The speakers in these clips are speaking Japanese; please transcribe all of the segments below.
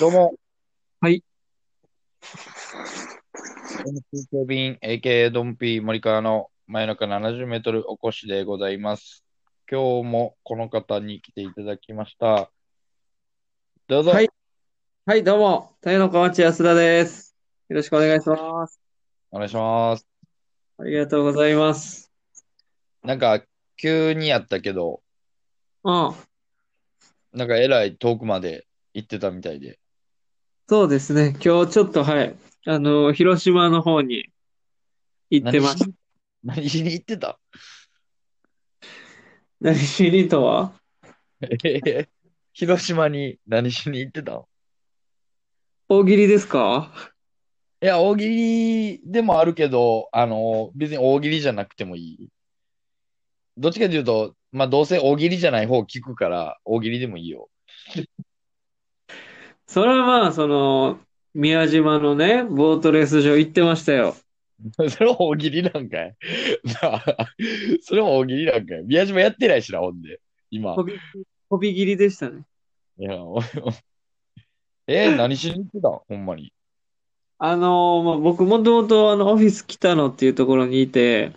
どうも。はい。MC ケビン、AK ドンピー森川の真夜中70メートルお越しでございます。今日もこの方に来ていただきました。どうぞ。はいはい、どうも、太陽の小町安田です。よろしくお願いします。お願いします。ありがとうございます。なんか、急にやったけど、うん、なんかえらい遠くまで行ってたみたいで。そうですね。今日ちょっと、はい、あの、広島の方に行ってます。何しに行ってた？何しにとは？え広島に何しに行ってた？大喜利ですか？いや、大喜利でもあるけど、あの、別に大喜利じゃなくてもいい。どっちかというと、まあ、どうせ大喜利じゃない方聞くから、大喜利でもいいよ。それはまあ、その、宮島のね、ボートレース場行ってましたよ。それは大喜利なんかい？それは大喜利なんかい？宮島やってないしな、ほんで。今。飛び、飛び切りでしたね。いや、おえ何しに行ってたん？ほんまに。あの、まあ、僕もともとあの、オフィス北野っていうところにいて、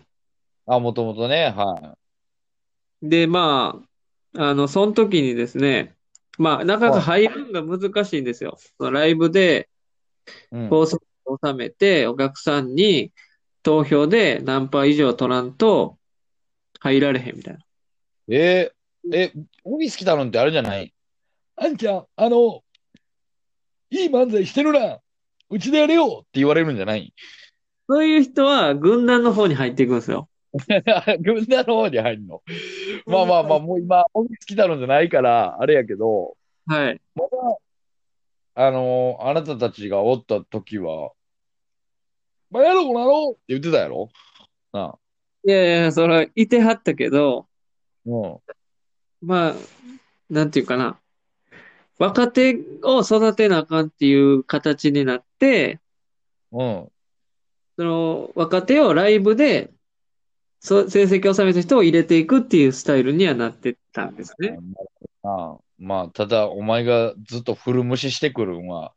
あ、もともとね、はで、まあ、あの、その時にですね、まあ、なかなか入るのが難しいんですよ。そのライブでい。うん。放送を収めて、お客さんに投票で何パー以上取らんと入られへんみたいな。えーえ、オフィス来たのってあれじゃない？あんちゃん、あの、いい漫才してるな。うちでやれよって言われるんじゃない？そういう人は軍団の方に入っていくんですよ。軍団の方に入るの？まあまあまあ、もう今、オフィス来たのじゃないから、あれやけど、はい。まだ、あのあなたたちがおった時は、まあ、やろうなろうって言ってたやろ？なあ。いやいや、それはいてはったけど、うん。まあ、なんていうかな。若手を育てなあかんっていう形になって、うん。その若手をライブでそ成績を収めた人を入れていくっていうスタイルにはなってたんですね。ああまあ、ただ、お前がずっと古無視してくるんは、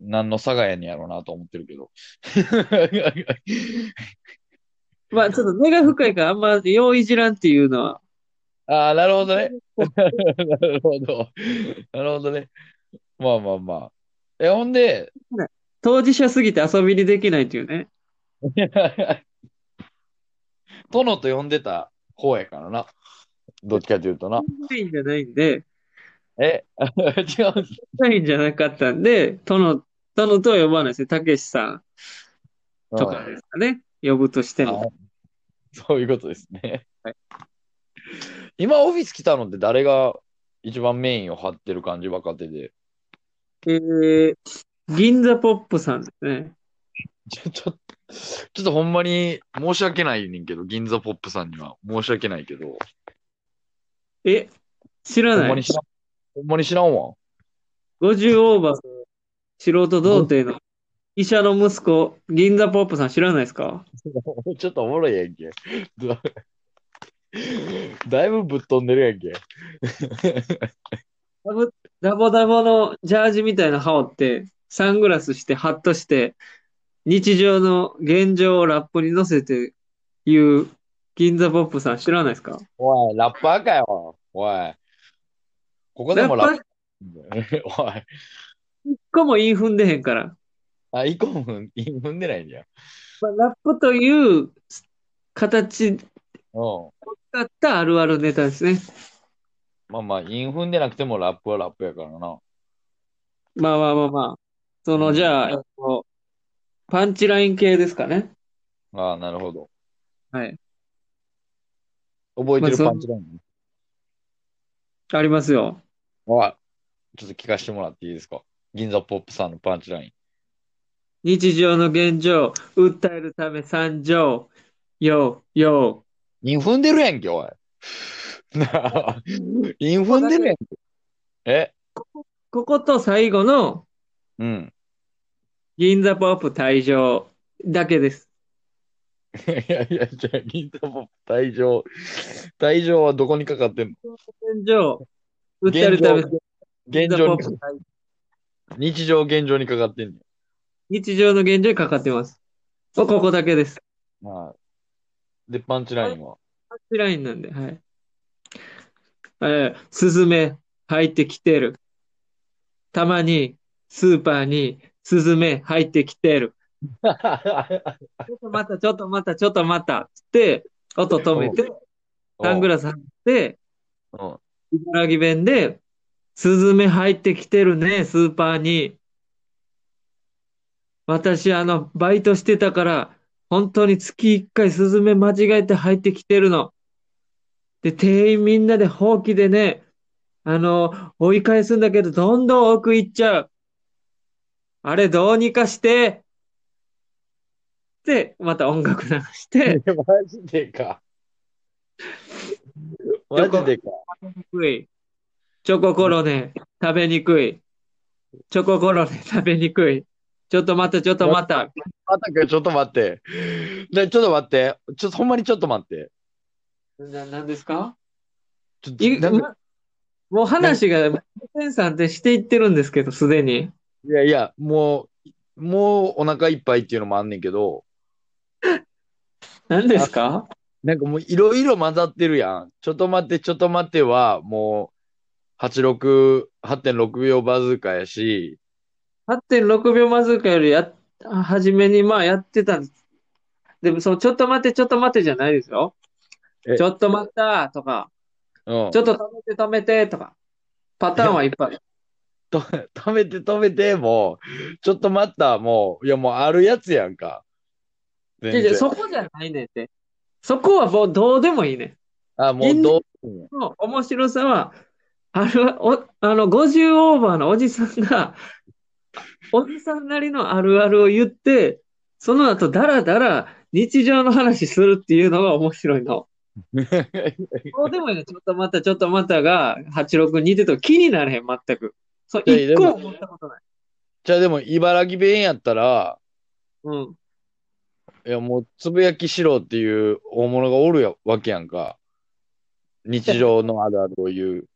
何の差がやねんやろうなと思ってるけど。まあちょっと根が深いからあんまよういじらんっていうのは、ああ、なるほどね。なるほど。なるほどね。まあまあまあ。え、ほんで、当事者すぎて遊びにできないっていうね。殿と呼んでた方やからな。どっちかというとな。メインじゃないんで、え、違うんです。メインじゃなかったんで、殿、殿とは呼ばないですね。たけしさんとかですかね。呼ぶとしても。そういうことですね。はい今、オフィス来たのって誰が一番メインを張ってる感じ、若手で？えー、銀座ポップさんですね。ちょ、ちょ、ちょっとほんまに申し訳ないねんけど、銀座ポップさんには申し訳ないけど、え、知らない？ほんまに知らん、ほんまに知らんわ。50オーバーの素人童貞の医者の息子、銀座ポップさん知らないですか？ちょっとおもろいやんけ。だ だいぶぶっ飛んでるやんけ。ダボダボダボのジャージみたいな羽織って、サングラスして、ハッとして、日常の現状をラップに乗せて言う銀座ポップさん知らないですか？おい、ラッパーかよ。おい。ここでもラッパパー？おい。一個も韻踏んでへんから。あ、イコン踏んでないんだよ。まあ、ラップという形うん。使ったあるあるネタですね。まあまあ、イン踏んでなくてもラップはラップやからな。まあまあまあまあ。その、じゃあ、えっと、パンチライン系ですかね。ああ、なるほど。はい。覚えてるまあそうパンチライン？ありますよ。あ、ちょっと聞かせてもらっていいですか？銀座ポップさんのパンチライン。日常の現状、訴えるため参上。よ、よ。インでるやんけ、おい。なあインでるやんけ。え？ここと最後のうん。銀座ポップ退場だけです。いやいや、じゃあ、銀座ポップ退場。退場はどこにかかってんの？現状、訴えるため現現状に日常現状にかかってん日常の現状にかかってます。ここだけです。の。はい。で、パンチラインは？パンチラインなんで、はい。えー、スズメ入ってきてる。たまにスーパーにスズメ入ってきてる。ちょっと待った、ちょっと待った、ちょっと待った。つって、音止めて、サングラス外して、うん。茨城弁で、スズメ入ってきてるね、スーパーに。私、あの、バイトしてたから、本当に月一回スズメ間違えて入ってきてるの。で、店員みんなでほうきでね、あの、追い返すんだけど、どんどん奥行っちゃう。あれ、どうにかして。で、また音楽流して、マジでか。マジでか。にくい。チョココロネ、食べにくい。チョココロネ、食べにくい。ちょっと待って、ちょっと待った。またか、ちょっと待って。ねちょっと待って。ちょっとほんまにちょっと待って。な、なんですか？もう話が、センさんってしていってるんですけど、すでに。いやいや、もう、もうお腹いっぱいっていうのもあんねんけど、何ですか？なんかもういろいろ混ざってるやん。ちょっと待って、ちょっと待っては、もう、86、8.6秒バズーカやし、8.6秒マズーカよりやっ、初めにまあやってたんです。でも、その、ちょっと待って、ちょっと待ってじゃないですよ。えちょっと待ったとか、うんち。ょっと止めて止めてとか、パターンはいっぱい。と、止めて止めて、もう、ちょっと待った、もう、いやもうあるやつやんか。全いやいや然。そこじゃないねんって。そこはもうどうでもいいねん。あ、もうどう、の面白さは、ある、お、あの、50オーバーのおじさんが、おじさんなりのあるあるを言って、その後、だらだら日常の話するっていうのが面白いの。どうでもいいね。ちょっと待った、ちょっと待ったが、86似てと気になれへん、全く。そう、い一個も思ったことない。じゃあでも、茨城弁やったら、うん。いやもう、つぶやきしろっていう大物がおるやわけやんか。日常のあるあるを言う。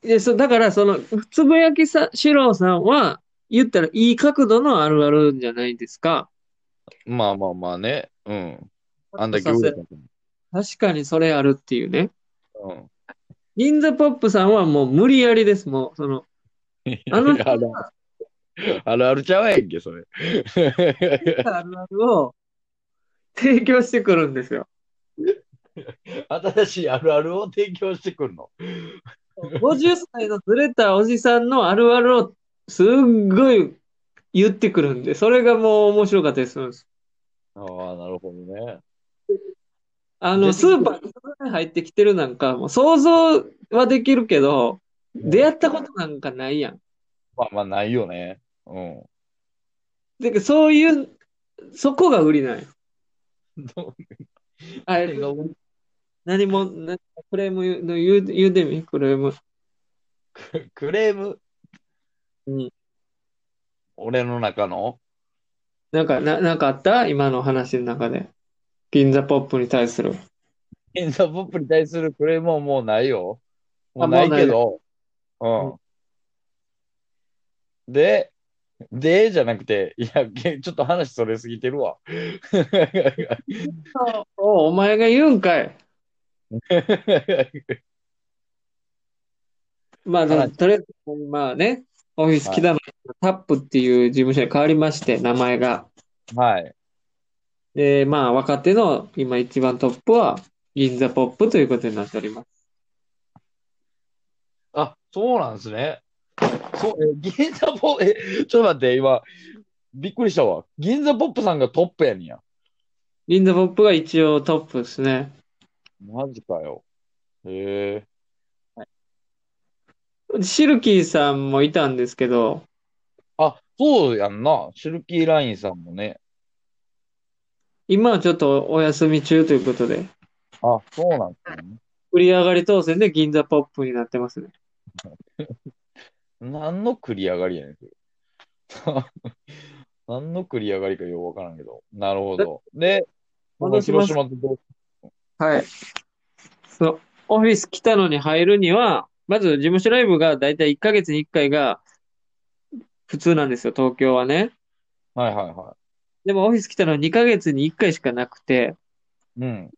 で、そ、だから、その、つぶやきさ、四郎さんは、言ったらいい角度のあるあるじゃないですか。まあまあまあね。うん。あんだけさせ売れた確かにそれあるっていうね。うん。銀座ポップさんはもう無理やりです、もう、その、あの人あるあるあるちゃうやんけ、それ。あるあるを提供してくるんですよ。新しいあるあるを提供してくるの？50歳のずれたおじさんのあるあるをすっごい言ってくるんで、それがもう面白かったりするんです。ああ、なるほどね。あの、スーパーに入ってきてるなんか、もう想像はできるけど、出会ったことなんかないやん。まあまあ、ないよね。うん。で、そういう、そこが売りなんよ。あれ、何も、なクレーム言う言う言うてみ、クレーム。ククレーム？うん。俺の中の？なんか、な、なんかあった？今の話の中で。銀座ポップに対する。インザポップに対するクレームはもうないよ。もあうないけど。うん。で、で、じゃなくて、いや、けちょっと話それすぎてるわ。おお前が言うんかい。まあ、はいとりあえず、まあね、オフィス来たの、タップっていう事務所に変わりまして、名前が。はい。で、まあ、若手の今一番トップは、銀座ポップということになっております。あ、そうなんですね。そう、え、銀座ポップ、え、ちょっと待って、今、びっくりしたわ。銀座ポップさんがトップやねんや。銀座ポップが一応トップですね。マジかよ。へえ。シルキーさんもいたんですけど、あ、そうやんな。シルキーラインさんもね。今はちょっとお休み中ということで、あ、そうなんですね。繰り上がり当選で銀座ポップになってますね。何の繰り上がりやねん、それ。何の繰り上がりかよくわからんけど。なるほど。で、この広島とどうはい。そう、オフィス来たのに入るには、まず事務所ライブがだいたい1ヶ月に1回が普通なんですよ、東京はね。はいはいはでもオフィス来たのは2ヶ月に1回しかなくて、い。うん。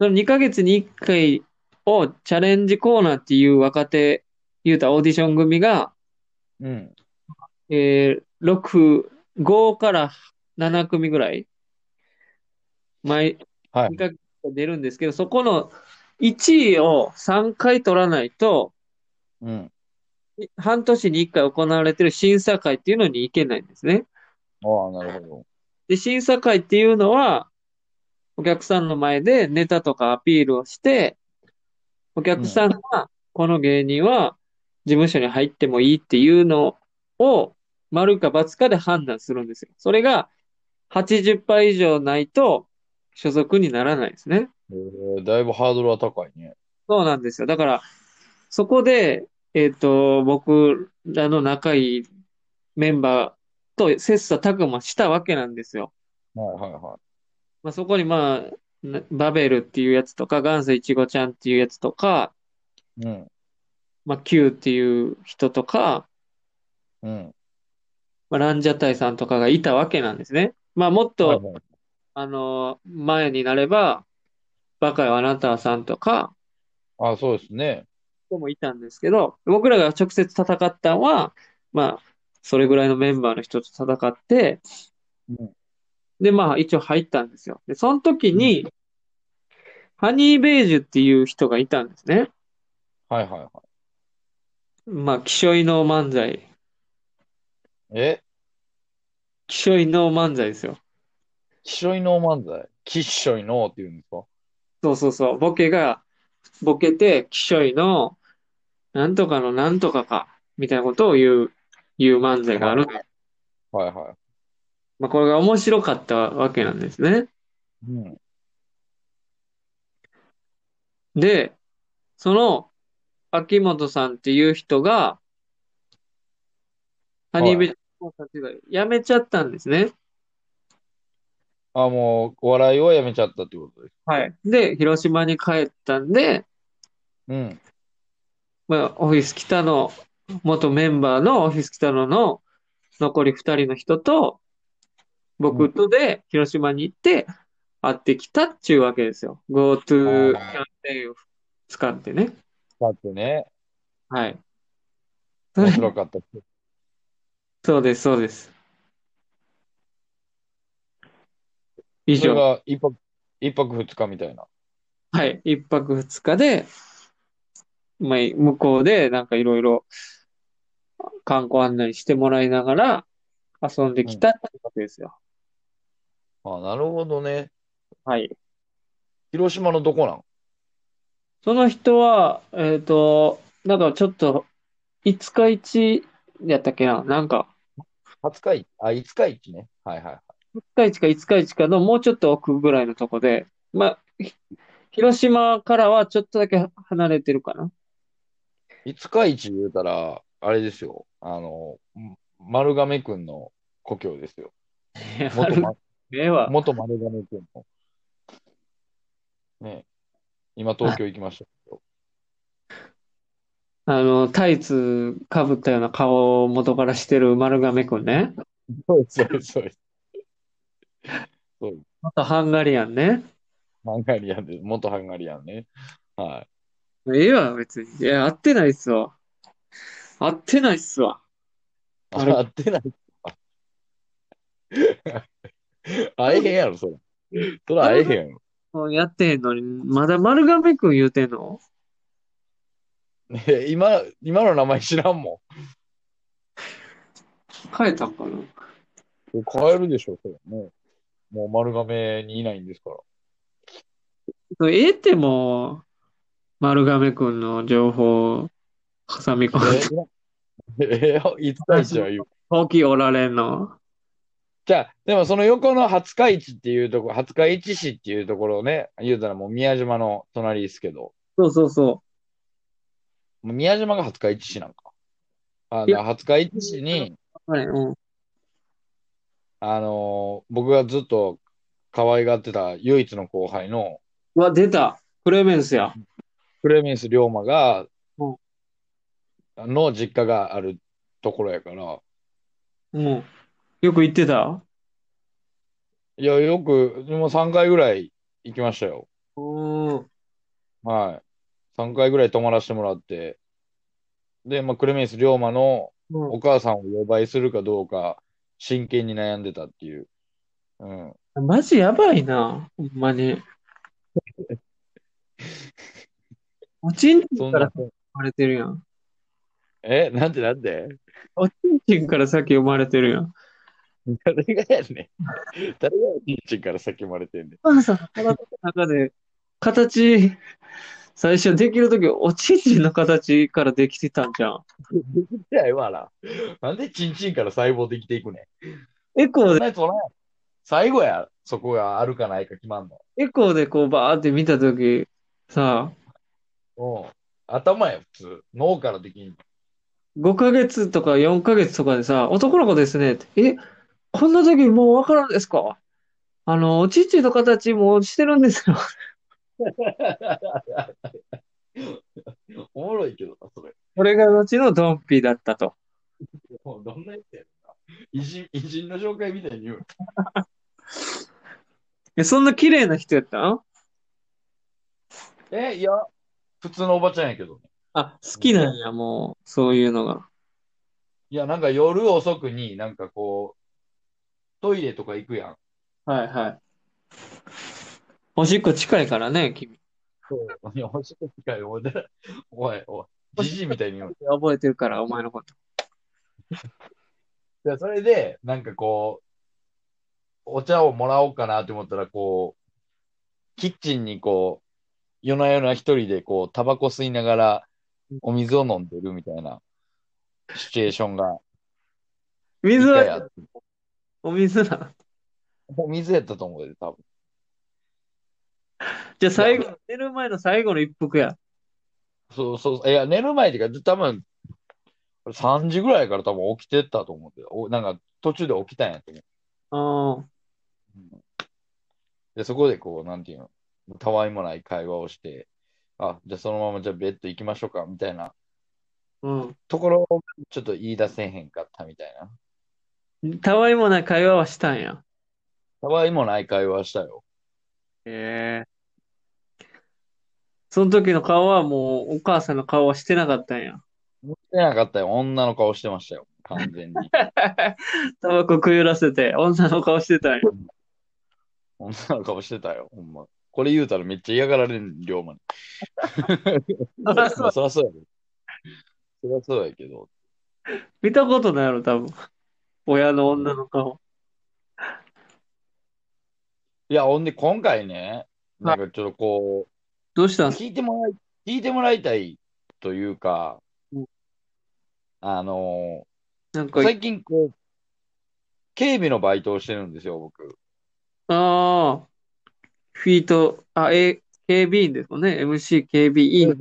その2ヶ月に1回をチャレンジコーナーっていう若手、言うたらオーディション組が、うん。えー、6、5から7組ぐらい、毎、はい2ヶ月出るんですけど、そこの1位を3回取らないと、うん。半年に1回行われてる審査会っていうのに行けないんですね。ああ、なるほど。で、審査会っていうのは、お客さんの前でネタとかアピールをして、お客さんが、この芸人は事務所に入ってもいいっていうのを、丸か×かで判断するんですよ。それが80%以上ないと所属にならないですね。えー、だいぶハードルは高いね。そうなんですよ。だから、そこで、えっと、僕らの仲いいメンバーと切磋琢磨したわけなんですよ。はいはいはまあ、そこにまあ、なバベルっていうやつとか、元祖いちごちゃんっていうやつとか、い。うん。まあ、Q っていう人とか、うん。まあ、ランジャタイさんとかがいたわけなんですね。まあ、もっと、はいはいあの、前になれば、バカよあなたさんとか、あ、そうですね。人もいたんですけど、僕らが直接戦ったのは、まあ、それぐらいのメンバーの人と戦って、うんで、まあ、一応入ったんですよ。で、その時に、ハニーベージュっていう人がいたんですね。はいはいはい。まあ、きしょいの漫才。え？きしょいの漫才ですよ。きっしょいの漫才？きっしょいのって言うんですか？そうそうそう。ボケが、ボケて、きしょいの、なんとかのなんとかか、みたいなことを言う、言う漫才がある。はいはまあ、これが面白かったわけなんですね。い。うん。で、その、秋元さんっていう人が、ハニーベジのたちが辞めちゃったんですね。あ、もう、お笑いをやめちゃったってことです。はい。で、広島に帰ったんで、うん。まあ、オフィス北野、元メンバーのオフィス北野の残り二人の人と、僕とで広島に行って会ってきたっていうわけですよ。GoTo キャンペーンを使ってね。だってね、はい。それ面白かった。そうです、そうです。以それ上。が一泊、一泊二日みたいな。はい。一泊二日で、まあ、向こうでなんかいろいろ観光案内してもらいながら遊んできたってわけですよ。あ、なるほどね。はい。広島のどこなん？その人は、えっと、なんかちょっと、五日市やったっけな？なんか、廿日市、あ、五日市ね。はいはい。五日市か五日市かのもうちょっと奥ぐらいのとこで、まあ、ひ広島からはちょっとだけ離れてるかな。五日市言うたら、あれですよ。あの、ん丸亀くんの故郷ですよ。元ま、ええわ。元丸亀くんの。ね今東京行きましたけど。あの、タイツかぶったような顔を元からしてる丸亀くんね。そうです、そうです、そうです。そうです。あとハンガリアンね。ハンガリアンで、元ハンガリアンね。はええわ、別に。いや、合ってないっすわ。合ってないっすわ。い。あれ合ってない。会えへんやろ、それ。それ会えへんやろ。もうやってへんのに、まだ丸亀くん言うてんの？ね 今、今の名前知らんも変えたんかな？ん。変えるでしょ、それね。もう丸亀にいないんですから。ええってもう、丸亀くんの情報挟み込んで。え、え、いつか一は言う。大きいおられんの。じゃあ、でもその横の廿日市っていうところ、廿日市市っていうところをね、言うたらもう宮島の隣ですけど、そうそうそもう宮島が廿日市市なんか。あいやの、廿日市市に、う。はい、うん。あのー僕がずっと可愛がってた唯一の後輩のうわ、出た。クレメンスや。クレメンス龍馬が、うんの実家があるところやから、うん。よく行ってた？いや、よく、もう3回ぐらい行きましたよ。うん。はい。3回ぐらい泊まらせてもらって、で、まあ、クレメンス龍馬のうんお母さんを呼ばいするかどうか、真剣に悩んでたっていう。うん。マジやばいな。ほんまに。おちんちそんなんから生、まれてるやん。え、なんでなんで？おちんちんから先生まれてるやん。誰がやねん。誰がちんちんから先生まれてんねん。お母さんの体の中で、形、最初できるとき、おちんちんの形からできてたんじゃん。できてないわな。なんでちんちんから細胞できていくねん。エコーで、そんなやつおらんやん最後や、そこがあるかないか決まんの。エコーでこうバーって見たとき、さ、うん。頭や、普通。脳からできん。5ヶ月とか4ヶ月とかでさ、男の子ですねって。え、こんな時もうわからんですか？あの、おちんちんの形もうしてるんですよ。おもろいけどな、それ。これが後のドンピーだったと。もうどんなやつや。偉人、偉人の紹介みたいに言う。え、そんな綺麗な人やったん？え、いや、普通のおばちゃんやけどね。あ、好きなんや、もう、そういうのが。いや、なんか夜遅くになんかこう、トイレとか行くやん。はいはい。おしっこ近いからね、君。そう。いや、おしっこ近い。おい、おい、おい、じじいみたいに言う。覚えてるから、お前のこと。いや、それで、なんかこう、お茶をもらおうかなって思ったら、こう、キッチンにこう、夜な夜な一人でこう、タバコ吸いながら、お水を飲んでるみたいな、シチュエーションが水は、お水な。お水やったと思うで、多分。じゃあ最後、寝る前の最後の一服や。そうそう、いや、寝る前っていうか、多分、3時ぐらいから多分起きてたと思うけど、おなんか途中で起きたんやと思う。あで、そこでこう、なんていうの、たわいもない会話をして、あ、じゃあそのままじゃあベッド行きましょうか、みたいなあ、うん。ところをちょっと言い出せへんかったみたいな。たわいもない会話はしたんや。たわいもない会話したよ。へえ。その時の顔はもうお母さんの顔はしてなかったんや。してなかったよ。女の顔してましたよ。完全に。タバコ食いらせて女の顔してたんや。女の顔してたよ。ほんま。これ言うたらめっちゃ嫌がられる、龍馬に。そらそそらそうやで。そらそうやけど。見たことないやろ、多分。親の女の顔。いや、ほんで今回ね、なんかちょっとこう、どうしたん？す聞いてもらい、聞いてもらいたいというかうん、あのなんか、最近こう、警備のバイトをしてるんですよ、僕。ああ、フィート、あ、え、警備員ですもんね。MC 警備員。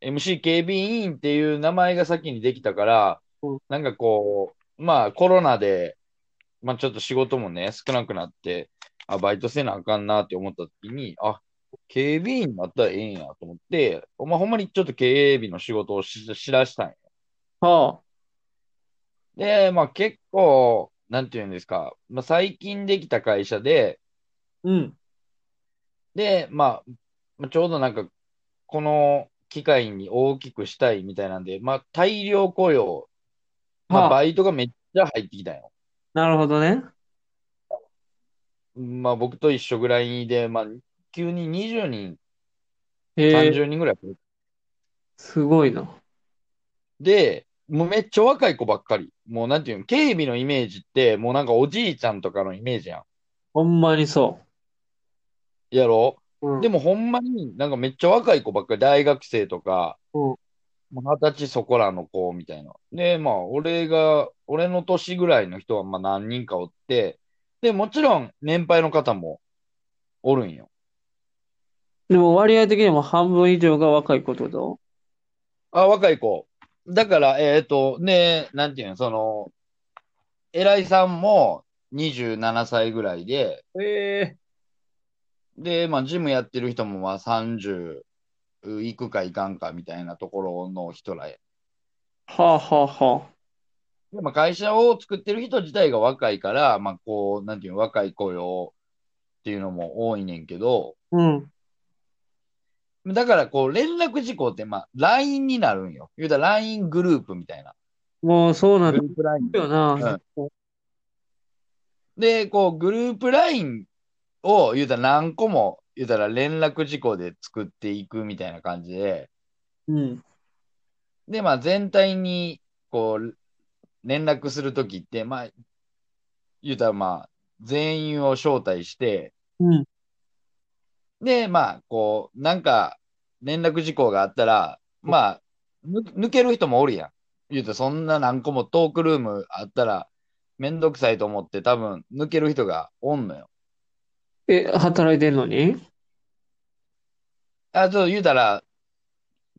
MC 警備員っていう名前が先にできたからうん、なんかこう、まあコロナで、まあちょっと仕事もね、少なくなって、あ、バイトせなあかんなって思った時に、あ、警備員になったらええんやと思って、まあほんまにちょっと警備の仕事をし、しだしたんよ。はで、まあ結構、なんていうんですか、まあ最近できた会社で、あ、うん。で、まあ、まあちょうどなんか、この機会に大きくしたいみたいなんで、まあ大量雇用、まはああバイトがめっちゃ入ってきたんよ。なるほどね。まあ僕と一緒ぐらいで、まあ急に20人、へえ、30人ぐらい。すごいな。で、もうめっちゃ若い子ばっかり。もうなんていうの、警備のイメージって、もうなんかおじいちゃんとかのイメージやほんまにそん。やろ？う。うん。でもほんまになんかめっちゃ若い子ばっかり、大学生とか、うんまあ二十歳そこらの子みたいな。で、まあ、俺が、俺の年ぐらいの人はまあ何人かおって、で、もちろん年配の方もおるんよ。でも割合的にも半分以上が若い子ってこと？あ、若い子。だから、えっと、ね、なんていうの、その、偉いさんも27歳ぐらいで、ええで、まあ、ジムやってる人もまあ30行くか行かんかみたいなところの人らへ。はあはあはでまあ、会社を作ってる人自体が若いから、まあ、こう、なんていうの、若い雇用っていうのも多いねんけど、あ。うん。だから、こう、連絡事項って、まあ、LINE になるんよ。言うたら LINE グループみたいな。もうそうなんだグループ LINE。よな。で、こう、グループ LINE を言うたら何個も、言うたら連絡事項で作っていくみたいな感じで、うん。で、まあ全体に、こう、連絡するときって、まあ、言うたらまあ、全員を招待して、うん。で、まあ、こう、なんか、連絡事項があったら、まあ、ぬ抜ける人もおるやん。言うと、そんな何個もトークルームあったら、めんどくさいと思って多分抜ける人がおんのよ。え、働いてんのに？あ、そう言うたら、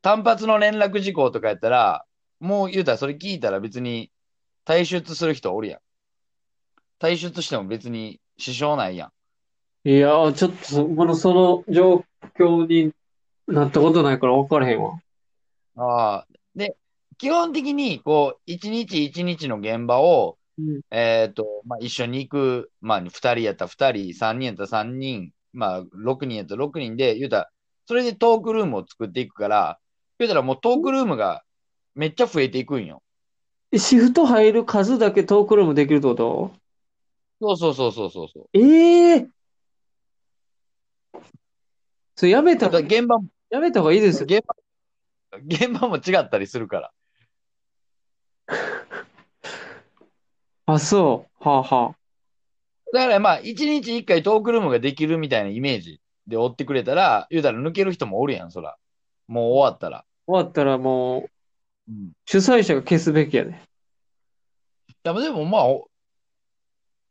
単発の連絡事項とかやったら、もう言うたらそれ聞いたら別に退出する人おるやん。退出しても別に支障ないやん。いやー、ちょっとそ、まだその状況になったことないから分からへんわ。ああ。で、基本的に、こう、一日一日の現場を、うん。えっと、まあ、一緒に行く、まあ、二人やったら二人、三人やったら三人、まあ、六人やったら六人で、言うたら、それでトークルームを作っていくから、言うたらもうトークルームがめっちゃ増えていくんよ。えシフト入る数だけトークルームできるってこと？そうそうそうそうそうそう。ええそれやめたら現場も、やめた方がいいですよ。現場、現場も違ったりするから。あ、そう。はあはだからまあ、一日一回トークルームができるみたいなイメージで追ってくれたら、言うたら抜ける人もおるやん、そら。もう終わったら。終わったらもう、うん。い主催者が消すべきやで。や、でもまあ、お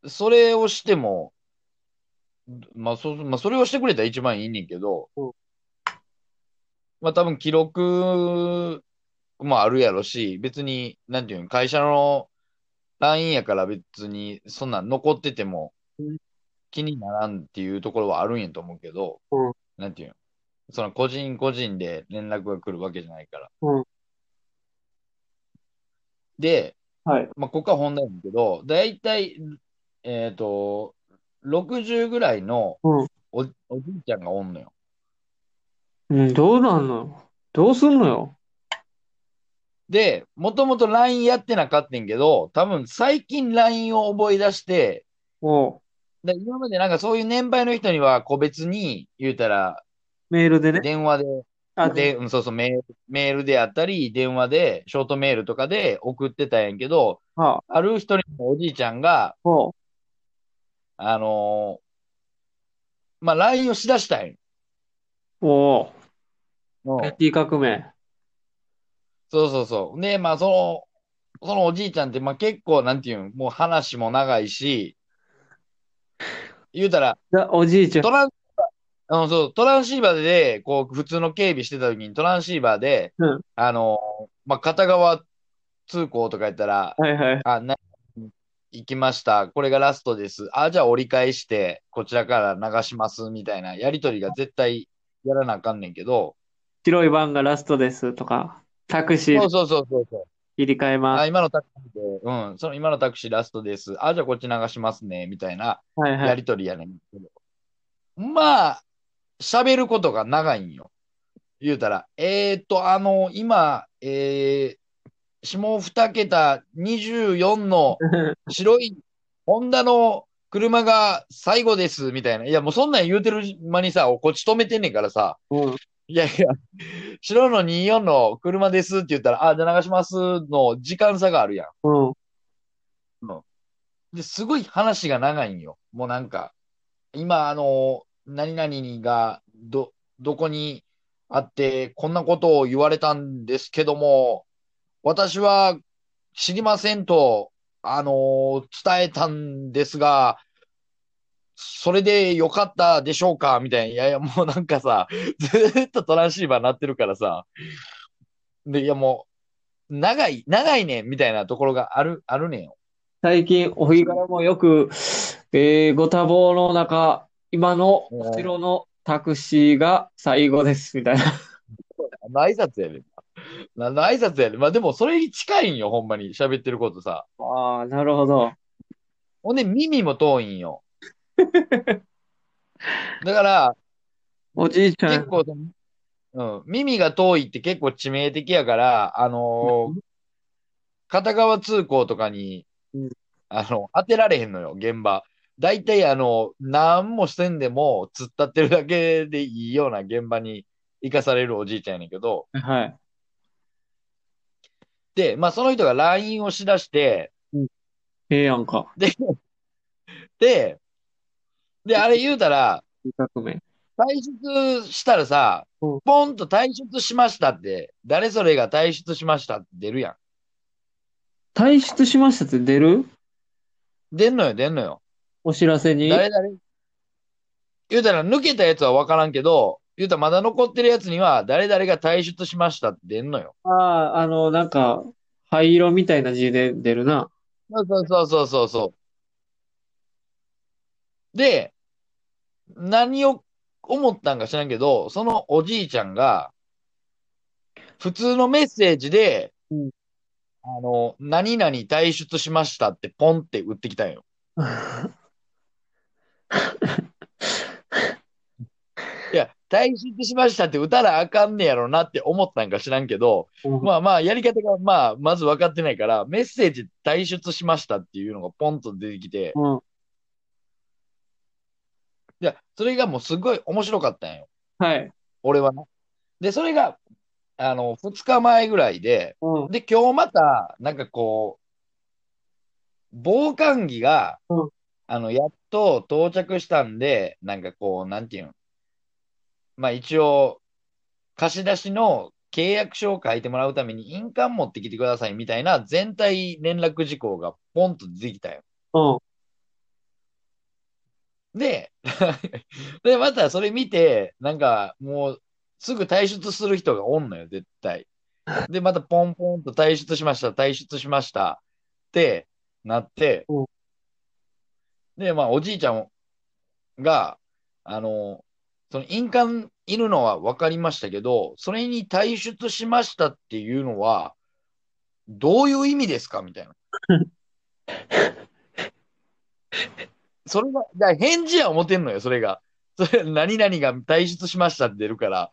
それをしても、まあ、そ、まあ、それをしてくれたら一番いいねんけどうん、まあ多分記録もあるやろし、別に、なんていうの、会社の LINE やから別に、そんなん残っててもうん気にならんっていうところはあるんやと思うけど、うんなんていうの、その個人個人で連絡が来るわけじゃないから。うんで、はい。まあ、ここは本題なんだけど、だいたい、えっと、60ぐらいのうん。お、おじいちゃんがおんのよ。うん、どうなんの？どうすんのよ？で、もともと LINE やってなかったんけど、多分最近 LINE を覚え出して、で今までなんかそういう年配の人には個別に言うたら、メールでね。電話で、あ、で、うんそうそう、メール、メールであったり、電話で、ショートメールとかで送ってたんやけど、はあ、ある一人のおじいちゃんが、おう。あのーまあ、LINE をしだしたんよ。おう。うん IT 革命。そうそうそう。で、まあ、その、そのおじいちゃんって、まあ結構、なんていうん、もう話も長いし、言うたら、おじいちゃん。トラン、あの、そう、トランシーバーで、こう、普通の警備してた時に、トランシーバーで、うん。あの、まあ、片側通行とか言ったら、はいはい。あ、な、行きました。これがラストです。あ、じゃあ折り返して、こちらから流します、みたいなやりとりが絶対やらなあかんねんけど、白い番がラストですとか、タクシーそうそうそうそう。切り替えまあ、す。今のタクシーで、うん、その今のタクシーラストです。あ、じゃあこっち流しますね、みたいなはいはい。やりとりやねんけど。まあ、喋ることが長いんよ。言うたら、えーっと、あの、今、えー、下二桁24の 白いホンダの車が最後です、みたいな。いや、もうそんなん言うてる間にさ、こっち止めてんねんからさ、うん。いやいや、白の24の車ですって言ったら、あ、じゃあ流しますの時間差があるやん。うん。で、すごい話が長いんよ。もうなんか、今、あの、何々が、ど、どこに、あって、こんなことを言われたんですけども、私は知りませんと、あのー伝えたんですが、それでよかったでしょうか？みたいな。いやいや、もうなんかさ、ずーっとトランシーバーなってるからさ、で、いやもう、長い、長いねんみたいなところがある、あるねんよ。最近、お日柄もよく、えー、ご多忙の中、今のこちらのタクシーが最後です、みたいな。挨拶やねん。何の挨拶やねん。まあでも、それに近いんよ、ほんまに。喋ってることさ。ああ、なるほど。ほんで、耳も遠いんよ。だから、おじいちゃん。結構うん、耳が遠いって結構致命的やから、あのー片側通行とかにうん、あの、当てられへんのよ、現場。だいたいあの、何もせんでも、突っ立ってるだけでいいような現場に行かされるおじいちゃんやねんけど、はい。で、まあその人が LINE をしだして、ええやんか。で、で、で、あれ言うたら、革命。退出したらさ、うんポンと退出しましたって、誰それが退出しましたって出るやん。退出しましたって出る？出んのよ、出んのよ。お知らせに？誰々言うたら抜けたやつは分からんけど、言うたらまだ残ってるやつには、誰々が退出しましたって出んのよ。ああ、あの、なんか、灰色みたいな字で出るな。そうそうそうそうそう。で、何を思ったんか知らんけど、そのおじいちゃんが、普通のメッセージで、うんあの、何々退出しましたってポンって打ってきたんよ。いや、退出しましたって打たなあかんねやろなって思ったんか知らんけど、うんまあまあ、やり方がまあ、まず分かってないから、メッセージ退出しましたっていうのがポンと出てきて、うん。それがもうすごい面白かったんよ。はい。俺はな。で、それが、あの、二日前ぐらいで、うん。で、今日また、なんかこう、防寒着が、うんあの、やっと到着したんで、なんかこう、なんていうの。まあ一応、貸し出しの契約書を書いてもらうために印鑑持ってきてくださいみたいな全体連絡事項がポンと出てきたよ。うん。で、で、またそれ見て、なんかもうすぐ退出する人がおんのよ、絶対。で、またポンポンと退出しました、退出しましたってなってうん、で、まあおじいちゃんが、あの、その印鑑いるのは分かりましたけど、それに退出しましたっていうのは、どういう意味ですかみたいな。それが、だ返事は思ってんのよ、それが。それ、何々が退出しましたって出るから、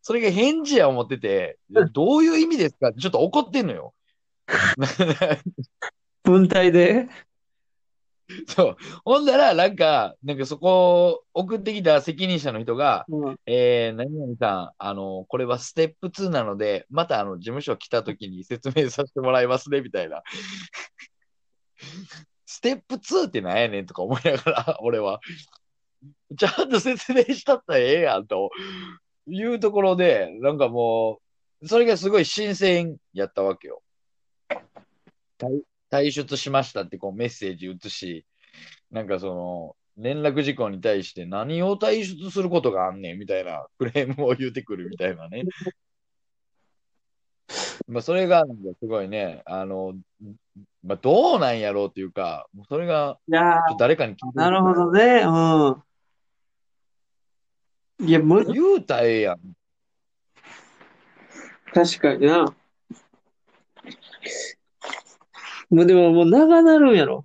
それが返事は思ってて、どういう意味ですか？ってちょっと怒ってんのよ。文体で？そう。ほんだら、なんか、なんかそこ、送ってきた責任者の人が、うん。えー、何々さん、あの、これはステップ2なので、またあの、事務所来た時に説明させてもらいますね、みたいな。ステップ2ってなんやねんとか思いながら、俺は。ちゃんと説明したったらええやん、というところで、なんかもう、それがすごい新鮮やったわけよ。退出しましたってこうメッセージ打つし、なんかその、連絡事項に対して何を退出することがあんねんみたいなクレームを言うてくるみたいなね。まあそれがすごいね、あの、まあどうなんやろうっていうか、それが誰かに聞いてー、なるほどね。うん。いや、む、言うたらええやん。確かにな。もうでももう長なるんやろ。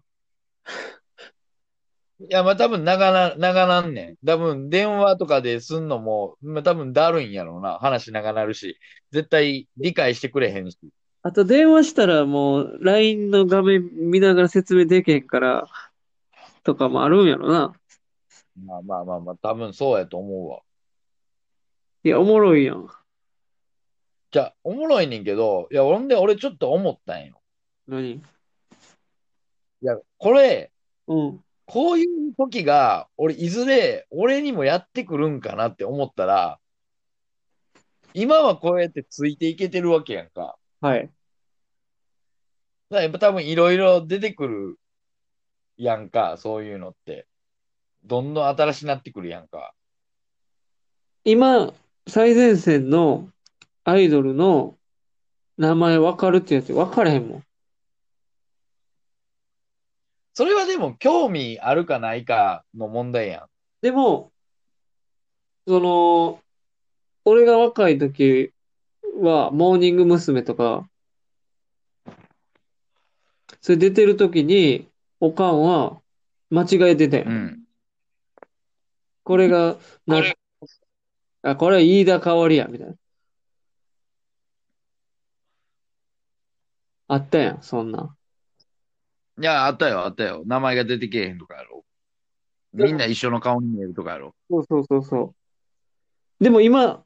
いや、まあ多分長な、長なんねん。多分電話とかですんのも、まあ多分だるいんやろうな。話長なるし。絶対理解してくれへんし。あと電話したらもう LINE の画面見ながら説明できへんから、とかもあるんやろな。まあまあまあまあ、多分そうやと思うわ。いや、おもろいやん。じゃあ、おもろいねんけど、いや、ほんで俺ちょっと思ったんよ。何？いや、これ、うん。こういう時が、俺、いずれ、俺にもやってくるんかなって思ったら、今はこうやってついていけてるわけやんか。はい。だからやっぱ多分いろいろ出てくるやんか、そういうのって。どんどん新しくなってくるやんか。今、最前線のアイドルの名前わかるってやつ分からへんもん。それはでも興味あるかないかの問題やん。でも、その、俺が若い時は、モーニング娘。とか、それ出てる時に、おかんは間違えてたよ。ん。これが、な、あ、これは飯田香織や、みたいな。あったやん、そんなん。いや、あったよ、あったよ。名前が出てけえへんとかやろ。みんな一緒の顔に見えるとかやろ。そうそうそうそう。でも今、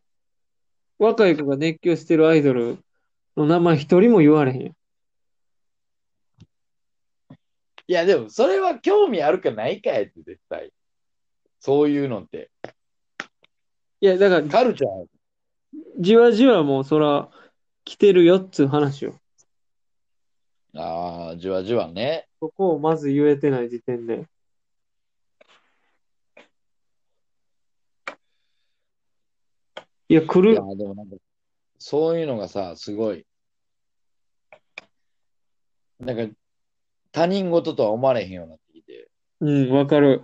若い子が熱狂してるアイドルの名前一人も言われへん。いや、でも、それは興味あるかないかやって、絶対。そういうのって。いや、だから、カルチャー。じわじわもうそら、来てるよっつう話よ。ああ、じわじわね。そこをまず言えてない時点で。いや、来る？いや、でもなんか、そういうのがさ、すごい。なんか、他人事とは思われへんようになってきて。うん、わかる。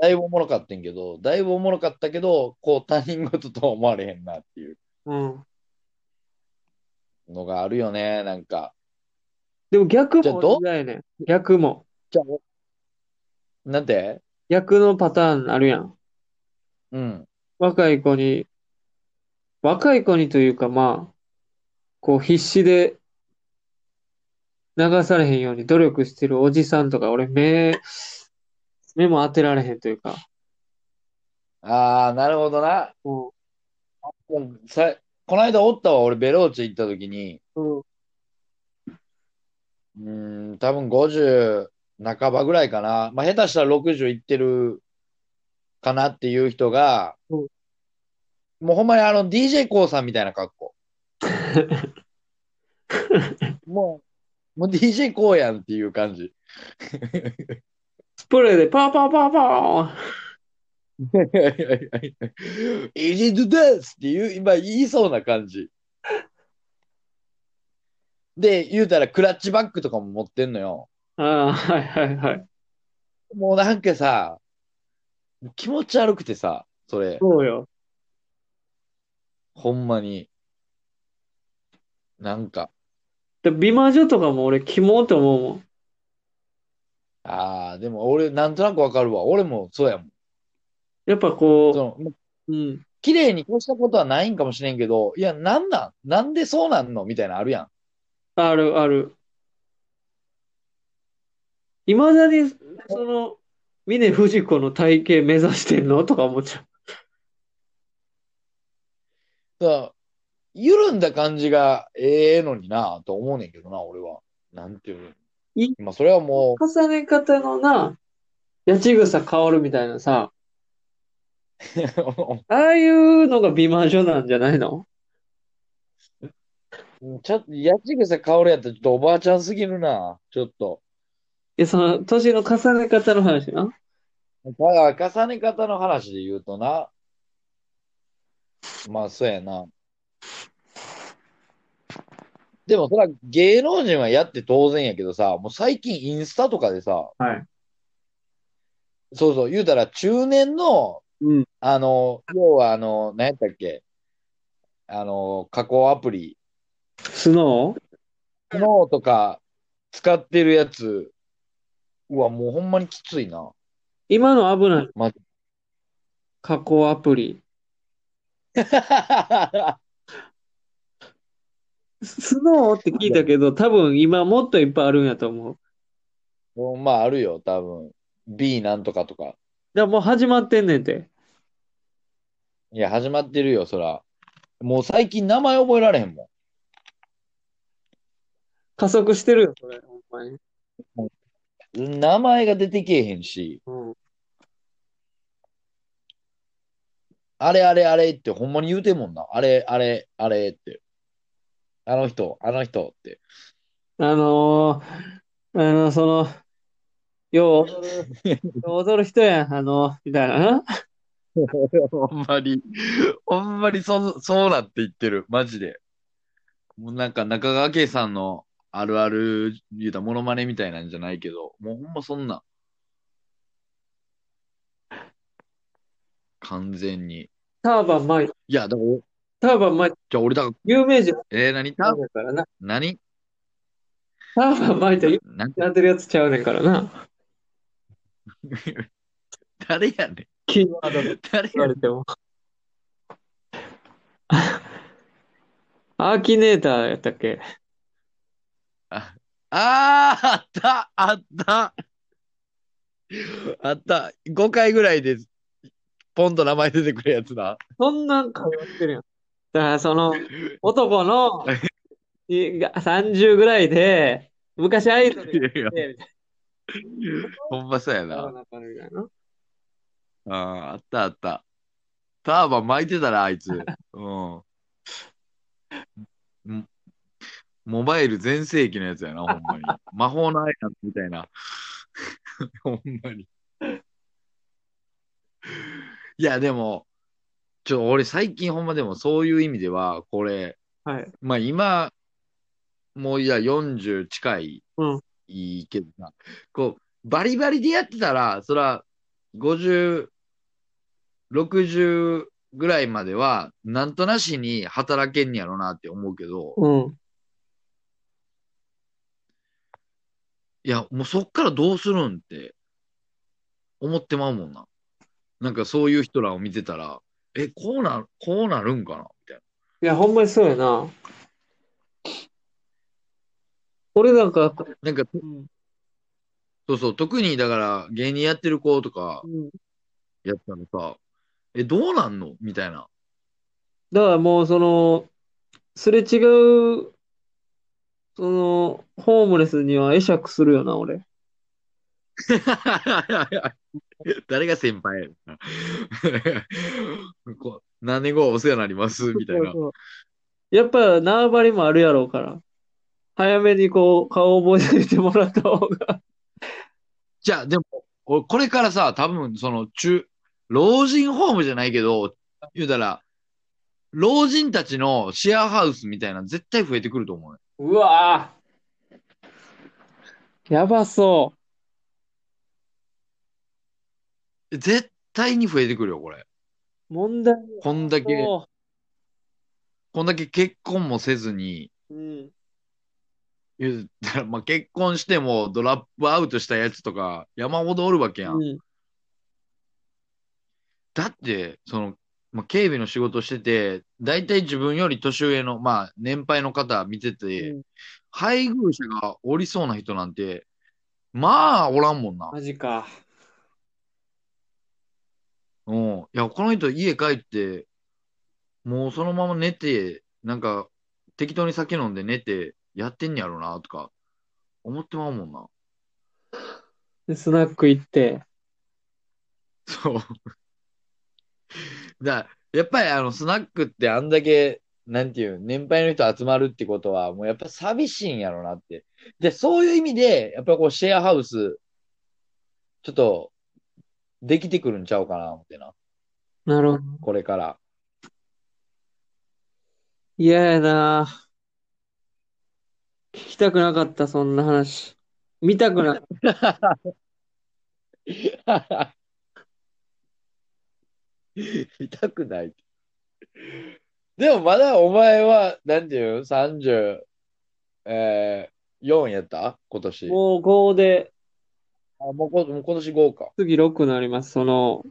だいぶおもろかったんけど、だいぶおもろかったけど、こう他人事とは思われへんなっていううん。のがあるよね、なんか。でも逆もじゃあど嫌やねん。逆も。じゃあ、なんて？逆のパターンあるやん。うん。若い子に、若い子にというかまあ、こう必死で流されへんように努力してるおじさんとか、俺目、目も当てられへんというか、ああ、なるほどな。ももうさ、この間おったわ、俺ベローチェ行った時に、う、うん、うーん、多分50半ばぐらいかな。まあ、下手したら60いってるかなっていう人が、うんもうほんまにあの d j k o さんみたいな格好。もう、もう d j k o やんっていう感じ。スプレーでパーパーパーパイジドゥですっていう、今言いそうな感じ。で、言うたらクラッチバッグとかも持ってんのよ。ーああ、はいはいはい。もうなんかさ、気持ち悪くてさ、それ、そうよ。ほんまに。なんか、で美魔女とかも俺、キモって思うもん。ああ、でも俺、なんとなくわかるわ。俺もそうやもん。やっぱこう、うん。綺麗に越したことはないんかもしれんけど、いや、なんなん？なんでそうなんの？みたいなのあるやん。あるある。いまだに、その、峰不二子の体型目指してんの？とか思っちゃう。だから緩んだ感じがええのになと思うねんけどな、俺は。なんていうの。いまあ、それはもう、重ね方のな、八千草薫みたいなさ、ああいうのが美魔女なんじゃないの？ちょっと、八千草薫やったらちょっとおばあちゃんすぎるな、ちょっと。え、その、年の重ね方の話な。だから、重ね方の話で言うとな、まあ、そうやな。でも、それは芸能人はやって当然やけどさ、もう最近インスタとかでさ、はい。そうそう、言うたら中年の、うん。あの、要はあの、何やったっけ？あの、加工アプリ、スノー？スノーとか使ってるやつ、うわ、もうほんまにきついな。今の危ない。マジ加工アプリ。スノーって聞いたけど、多分今もっといっぱいあるんやと思う。もうまあ、あるよ、多分。B なんとかとか。だもう始まってんねんて。いや、始まってるよ、そら。もう最近名前覚えられへんも加速してるよ、それ。ほんまに。ん。名前が出てけえへんし。うん。あれあれあれってほんまに言うてんもんな。あれあれあれって。あの人、あの人って。あのー、あの、その、よう踊る、よう踊る人やん、あの、みたいなな。ほんまに、ほんまにそ、そうなって言ってる。マジで。もうなんか中川家さんのあるある言うたらモノマネみたいなんじゃないけど、もうほんまそんな。完全に。ターバン巻い、いや、だから、ターバン巻い、じゃあ俺だから、有名人えー、何？たちゃうねんからな。何？ターバン巻いて有なん名になってるやつちゃうねんからな。誰やねん。キーワードで誰やねん。アーキネーターやったっけ？あ あー、あった、あった。あった。5回ぐらいで、ポンと名前出てくるやつだ。そんなん会話してるやん。だからその、男のいが30ぐらいで、昔アイドルやってて、みたいほんまそうやな。ああ、あったあった。ターバン巻いてたら、あいつ。うん。んモバイル全盛期のやつやな、ほんまに。魔法のアイランドみたいな。ほんまに。いや、でも、ちょ、俺最近ほんまでもそういう意味では、これ、はい。まあ今、もういや40近い、うんいいけどさ、こう、バリバリでやってたら、そら、50、60ぐらいまでは、なんとなしに働けんやろなって思うけど、うん。いや、もうそっからどうするんって、思ってまうもんな。なんかそういう人らを見てたら、え、こうな、こうなるんかな？みたいな。いや、ほんまにそうやな。俺なんか、なんか、うん。そうそう、特にだから芸人やってる子とかうんやったのさ、え、どうなんの？みたいな。だからもう、その、すれ違う、その、ホームレスには会釈するよな、俺。誰が先輩やな こう何年後お世話になりますみたいな。そうそうやっぱ縄張りもあるやろうから。早めにこう、顔覚えておいてもらった方が。じゃあ、でも、俺これからさ、多分、その、中、老人ホームじゃないけど、言うたら、老人たちのシェアハウスみたいな絶対増えてくると思うね。うわぁ。やばそ絶対に増えてくるよ、これ。う。問題こんだけ、そこんだけ結婚もせずに、う。うん。言うたら、まあ、結婚してもドラップアウトしたやつとか山ほどおるわけやん。うん。だって、その、まあ、警備の仕事してて、大体自分より年上の、まあ、年配の方見てて、うん配偶者がおりそうな人なんて、まあ、おらんもんな。マジか。うん。いや、この人家帰って、もうそのまま寝て、なんか、適当に酒飲んで寝て、やってんやろな、とか、思ってまうもんな。で、スナック行って。そう。だやっぱりあの、スナックってあんだけ、なんていう、年配の人集まるってことは、もうやっぱ寂しいんやろなって。で、そういう意味で、やっぱこう、シェアハウス、ちょっと、できてくるんちゃうかな、思ってな。なるほど。これから。嫌やな聞きたくなかった、そんな話。見たくない。くない。でもまだお前は、なんていうの ?30、えー、4やった？今年。もう5で、あもうこもう今年5か。次6になります。その、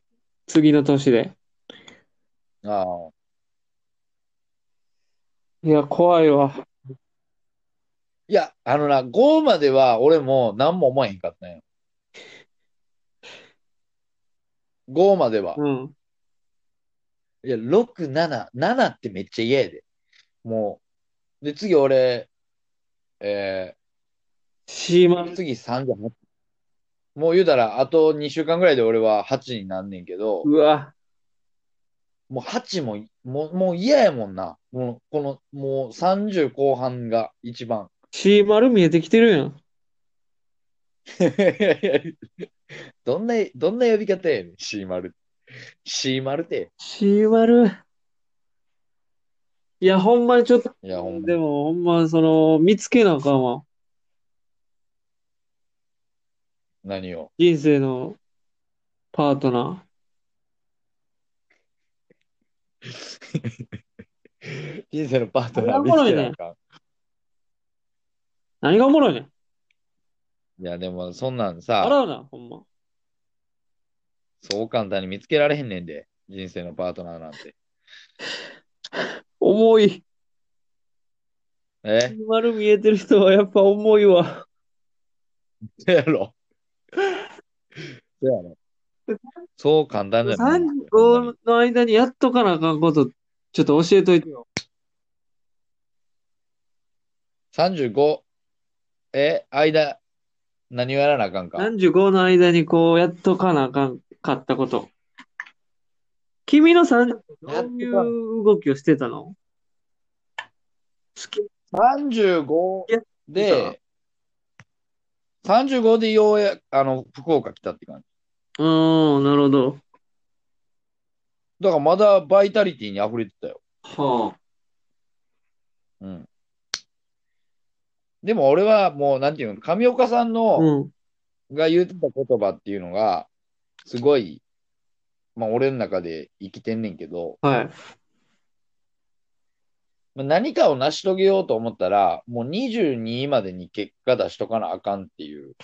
次の年で。ああ。いや、怖いわ。いや、あのな、5までは俺も何も思えへんかったんよ。5までは。うん。いや、6、7、7ってめっちゃ嫌やで。もう。で、次俺、えシーマー、次38。もう言うたら、あと2週間ぐらいで俺は8になんねんけど、うわ。もう8も、もう、もう嫌やもんな。もう、この、もう30後半が一番。C 丸見えてきてるやん。どんな、どんな呼び方やねん、C 丸。C 丸って。C 丸。いや、ほんまにちょっと、いや、ほんまでも、ほんま、その、見つけなあかんわ。何を？人生のパートナ 人生のパートナーおもろいね見つけなあかんー。何がおもろいねん。いや、でも、そんなんさ、笑うな、ほんま。そう簡単に見つけられへんねんで。人生のパートナーなんて。重い。え？丸見えてる人はやっぱ重いわ。そうやろ。そうやろ。そう簡単じゃない。35の間にやっとかなあかんこと、ちょっと教えといてよ。35、え、間、何をやらなあかんか？35の間にこうやっとかなあかんかったこと。君の30どういう動きをしてたの？好き。35で、35でようや、あの、福岡来たって感じ。うーん、なるほど。だからまだバイタリティに溢れてたよ。はうん。でも俺はもう、なんていうの、上岡さんあ。の、うん。が言ってた言葉っていうのが、すごい、まあ俺の中で生きてんねんけど、はい。まあ何かを成し遂げようと思ったら、もう22までに結果出しとかなあかんっていう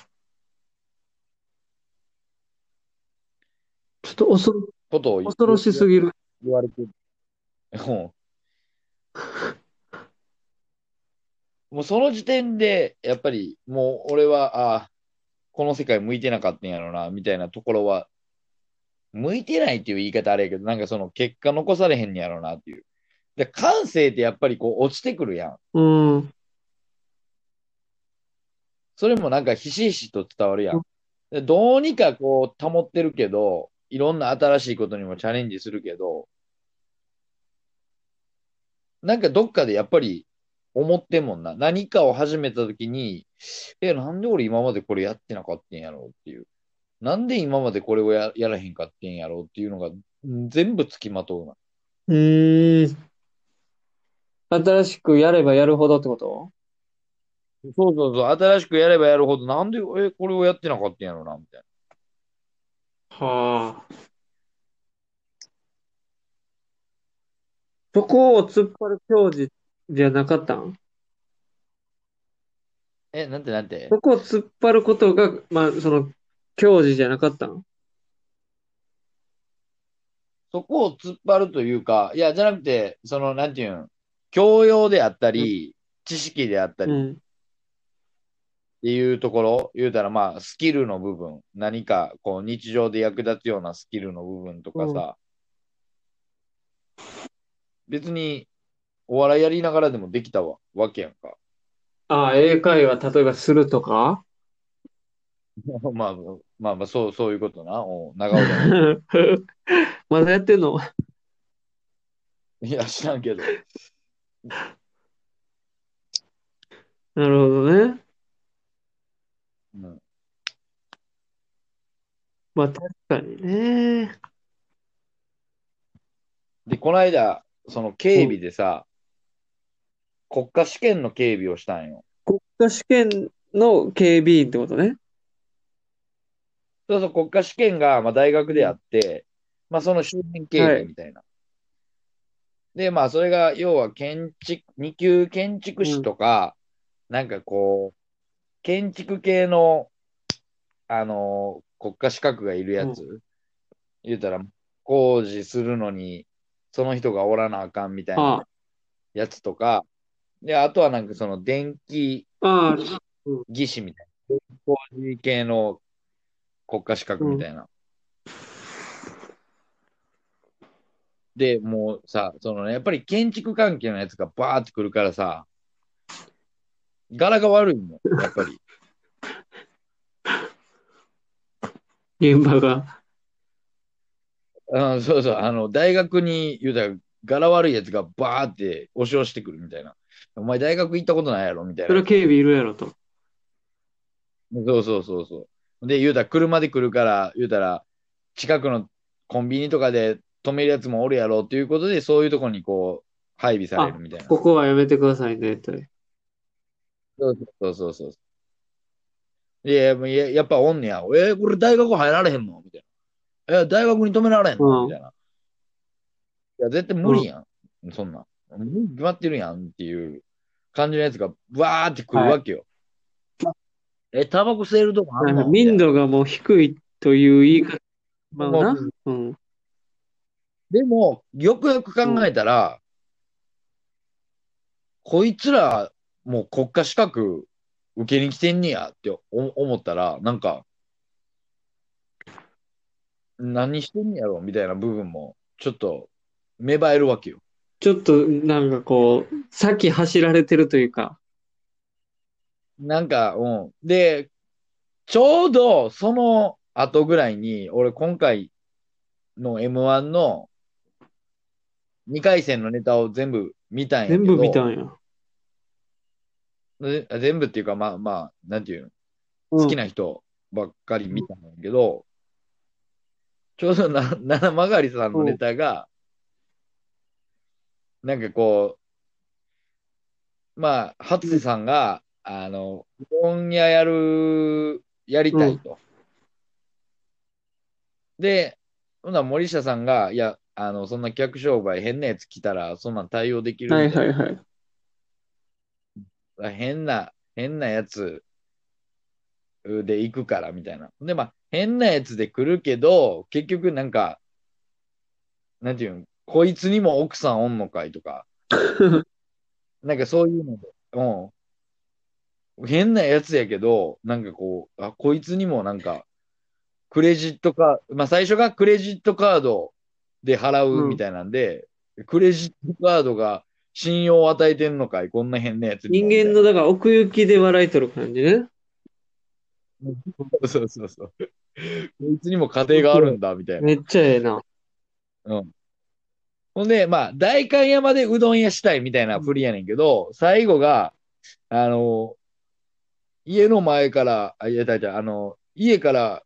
ちょっと恐ろことを言恐ろしすぎる。言われてる。うん もうその時点で、やっぱりもう俺は、ああ、この世界向いてなかったんやろな、みたいなところは、向いてないっていう言い方あれやけど、なんかその結果残されへんやろなっていう。で、感性ってやっぱりこう落ちてくるやん。うん。それもなんかひしひしと伝わるやん。でどうにかこう保ってるけど、いろんな新しいことにもチャレンジするけど、なんかどっかでやっぱり思ってんもんな。何かを始めたときに、え、なんで俺今までこれやってなかったんやろうっていう。なんで今までこれをややらへんかってんやろうっていうのがうん全部つきまとうな。うーん。新しくやればやるほどってこと？そうそうそう。新しくやればやるほど、なんで、え、これをやってなかったんやろうな、みたいな。はあ。そこを突っ張る教授じゃなかったん？え、なんてなんて？そこを突っ張ることが、まあ、その、教授じゃなかったんそこを突っ張るというか、いや、じゃなくて、その、なんていうん、教養であったり、知識であったりっうん。ていうところ、言うたら、まあ、スキルの部分、何か、こう、日常で役立つようなスキルの部分とかさ、別に、お笑いやりながらでもできたわわけやんか。ああ、英会話、例えばするとか？まあ、まあまあ、そう、そういうことな。お長尾だ まだやってんの？いや、知らんけど。なるほどね。うん。まあ、確かにね。で、この間、その警備でさ、国家試験の警備をしたんよ。国家試験の警備員ってことね。そうそう、国家試験が、まあ、大学であって、まあ、その周辺警備みたいな。で、まあ、それが、要は、建築、二級建築士とか、なんかこう、建築系の、あのー国家資格がいるやつ、言うたら、工事するのに、その人がおらなあかんみたいあなやつとか、で、あとはなんかその電気技師みたいな、工事系の国家資格みたいな。で、もうさ、そのね、やっぱり建築関係のやつがバーってくるからさ、柄が悪いの、やっぱり。現場が。うん、そうそう、あの、大学に言うたら、柄悪いやつがバーって押し寄してくるみたいな。お前大学行ったことないやろみたいなそれは。警備いるやろと。そうそうそうそう。で、言うたら、車で来るから、言うたら、近くのコンビニとかで止めるやつもおるやろっていうことで、そういうとこにこう、配備されるみたいな。ここはやめてくださいね、と。そうそうそうそう。いや、ややっぱおんねや。えこれ大学入られへんのみたいな。え、大学に止められへんのうんみたいな。いや、絶対無理やん。そんなん。無理に決まってるやんっていう感じのやつがわーってくるわけよ。え、タバコ吸えるとこあんの？民度がもう低いという言い方。まあな？もう。うん。でも、よくよく考えたら、こいつら、もう国家資格受けに来てんねやってお思ったら、なんか、何してんねやろみたいな部分も、ちょっと、芽生えるわけよ。ちょっとなんかこう、先走られてるというか。なんか、うん。で、ちょうどその後ぐらいに、俺今回の M1 の2回戦のネタを全部見たんやけど。全部見たんや。で全部っていうか、まあまあ、なんていうの、うん好きな人ばっかり見たんだけど、ちょうどな、七曲りさんのネタが、なんかこう、まあ、初瀬さんが、あの、うどん屋やる、やりたいと。で、ほな森下さんが、いや、あの、そんな客商売変なやつ来たら、そんなん対応できるはいはいはい。変な、変なやつで行くからみたいな。で、まあ、変なやつで来るけど、結局なんか、なんていうの、こいつにも奥さんおんのかいとか、なんかそういうので、うん。変なやつやけど、なんかこう、あ、こいつにもなんか、クレジットカード、まあ最初がクレジットカードで払うみたいなんで、クレジットカードが信用を与えてんのかいこんな変なやつに人も間の、だから奥行きで笑いとる感じね。そうそうそう。こいつにも家庭があるんだ、みたいな。めっちゃええな。うん。ほんで、まあ、代官山でうどん屋したいみたいな振りやねんけど、最後が、あの、家の前から、あ、いや、だいたいあの、家から、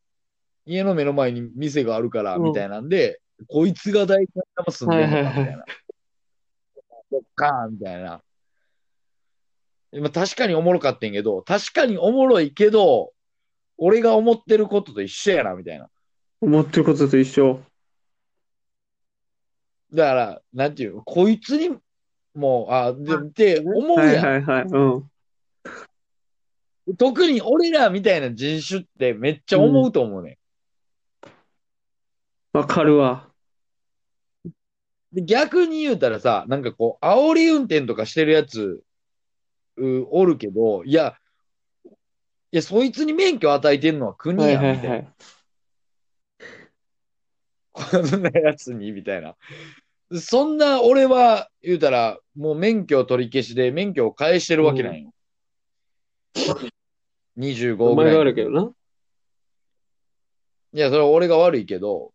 家の目の前に店があるから、うんみたいなんで、こいつが代官山住んでんのか、みたいな。ドッカーンみたいな。でまあ確かにおもろかってんけど、確かにおもろいけど、俺が思ってることと一緒やな、みたいな。思ってることと一緒。だから、なんていうの、こいつにも、あ、で、って思うはいやん。はいはい。うん。特に俺らみたいな人種ってめっちゃ思うと思うね、わかるわ。ん。で、逆に言うたらさ、なんかこう、煽り運転とかしてるやつ、うおるけど、いや、いや、そいつに免許与えてんのは国はいや。みたいないこんなやつに、みたいな。そんな俺は言うたら、もう免許取り消しで免許を返してるわけなんよ。25お前ぐらいのが悪いけどな。いや、それは俺が悪いけど、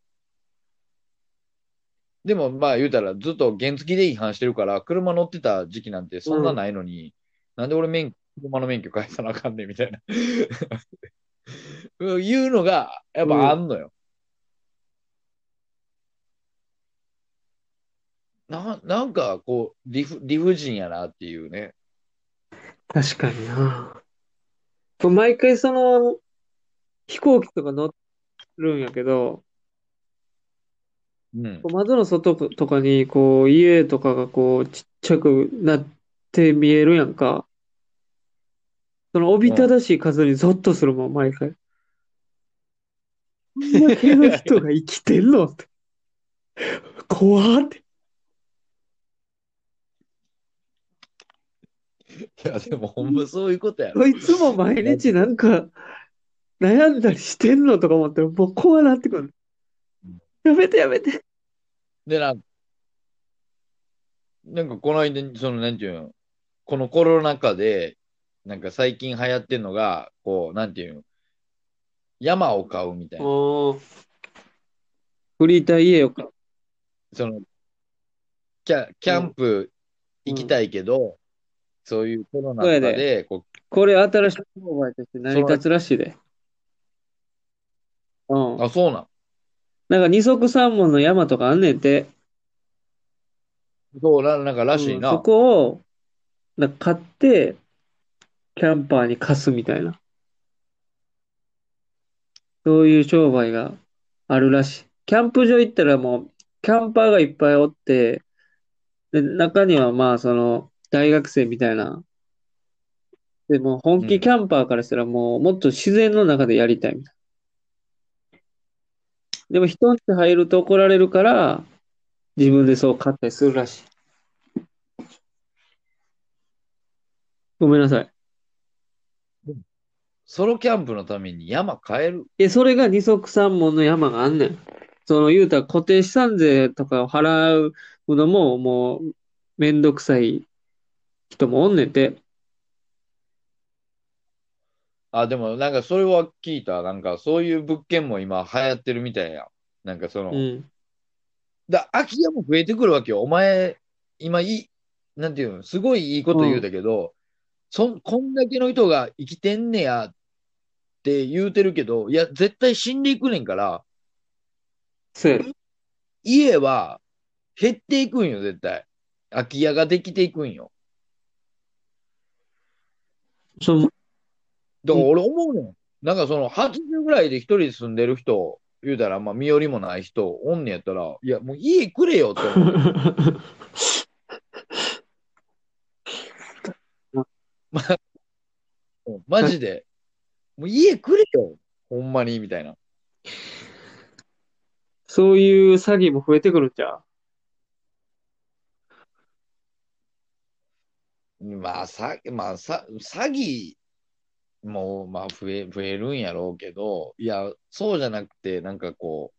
でもまあ言うたらずっと原付で違反してるから、車乗ってた時期なんてそんなないのに、なんで俺免車の免許返さなあかんねんみたいな。いうのが、やっぱあんのよ。な、なんかこう、理不、理不尽やなっていうね。確かにな。毎回その、飛行機とか乗るんやけど、うん。窓の外とかに、こう、家とかがこう、ちっちゃくなって見えるやんか。その、おびただしい数にゾッとするもん、毎回。こんだけの人が生きてんのって。怖って。いや、でもほんまそういうことやろ。こいつも毎日なんか、悩んだりしてんのとか思って、もう怖なってくる。やめてやめて。で、なんなんかこの間、その、なんていうの、このコロナ禍で、なんか最近流行ってんのが、こう、なんていうの、山を買うみたいな。フリーター家よか。その、キャ、キャンプ行きたいけど、そういうコロナとかそうやで、ここれ新しい商売として成り立つらしいで。うんう、。あ、そうなん。なんか二足三門の山とかあんねんて。そう、ななんからしいうんそな。こを、なんか買って、キャンパーに貸すみたいな。そういう商売があるらしい。キャンプ場行ったらもう、キャンパーがいっぱいおって、で、中にはまあ、その、大学生みたいな。でも、本気キャンパーからしたらもう、もっと自然の中でやりたいみたいな。でも、人んち入ると怒られるから、自分でそう買ったりするらしい。ごめんなさい。ソロキャンプのために山変える？え、それが二足三門の山があんねん。その、言うたら固定資産税とかを払うのも、もう、めんどくさい人もおんねんて。あ、でもなんかそれは聞いた。なんかそういう物件も今流行ってるみたいや。なんかその、うん。だ空き家も増えてくるわけよ。お前、今いい、なんていうの、すごいいいこと言うだけど、そん、こんだけの人が生きてんねやって言うてるけど、いや、絶対死んでいくねんから。家は減っていくんよ、絶対。空き家ができていくんよ。その、だから俺思うねん。なんかその80ぐらいで一人で住んでる人、言うたら、まあ身寄りもない人、おんねやったら、いや、もう家くれよって思う。マジで。もう家くれよ。ほんまに、みたいな。そういう詐欺も増えてくるんちゃう？まあ、さ、まあ、さ、詐欺も、まあ、増え、増えるんやろうけど、いや、そうじゃなくて、なんかこ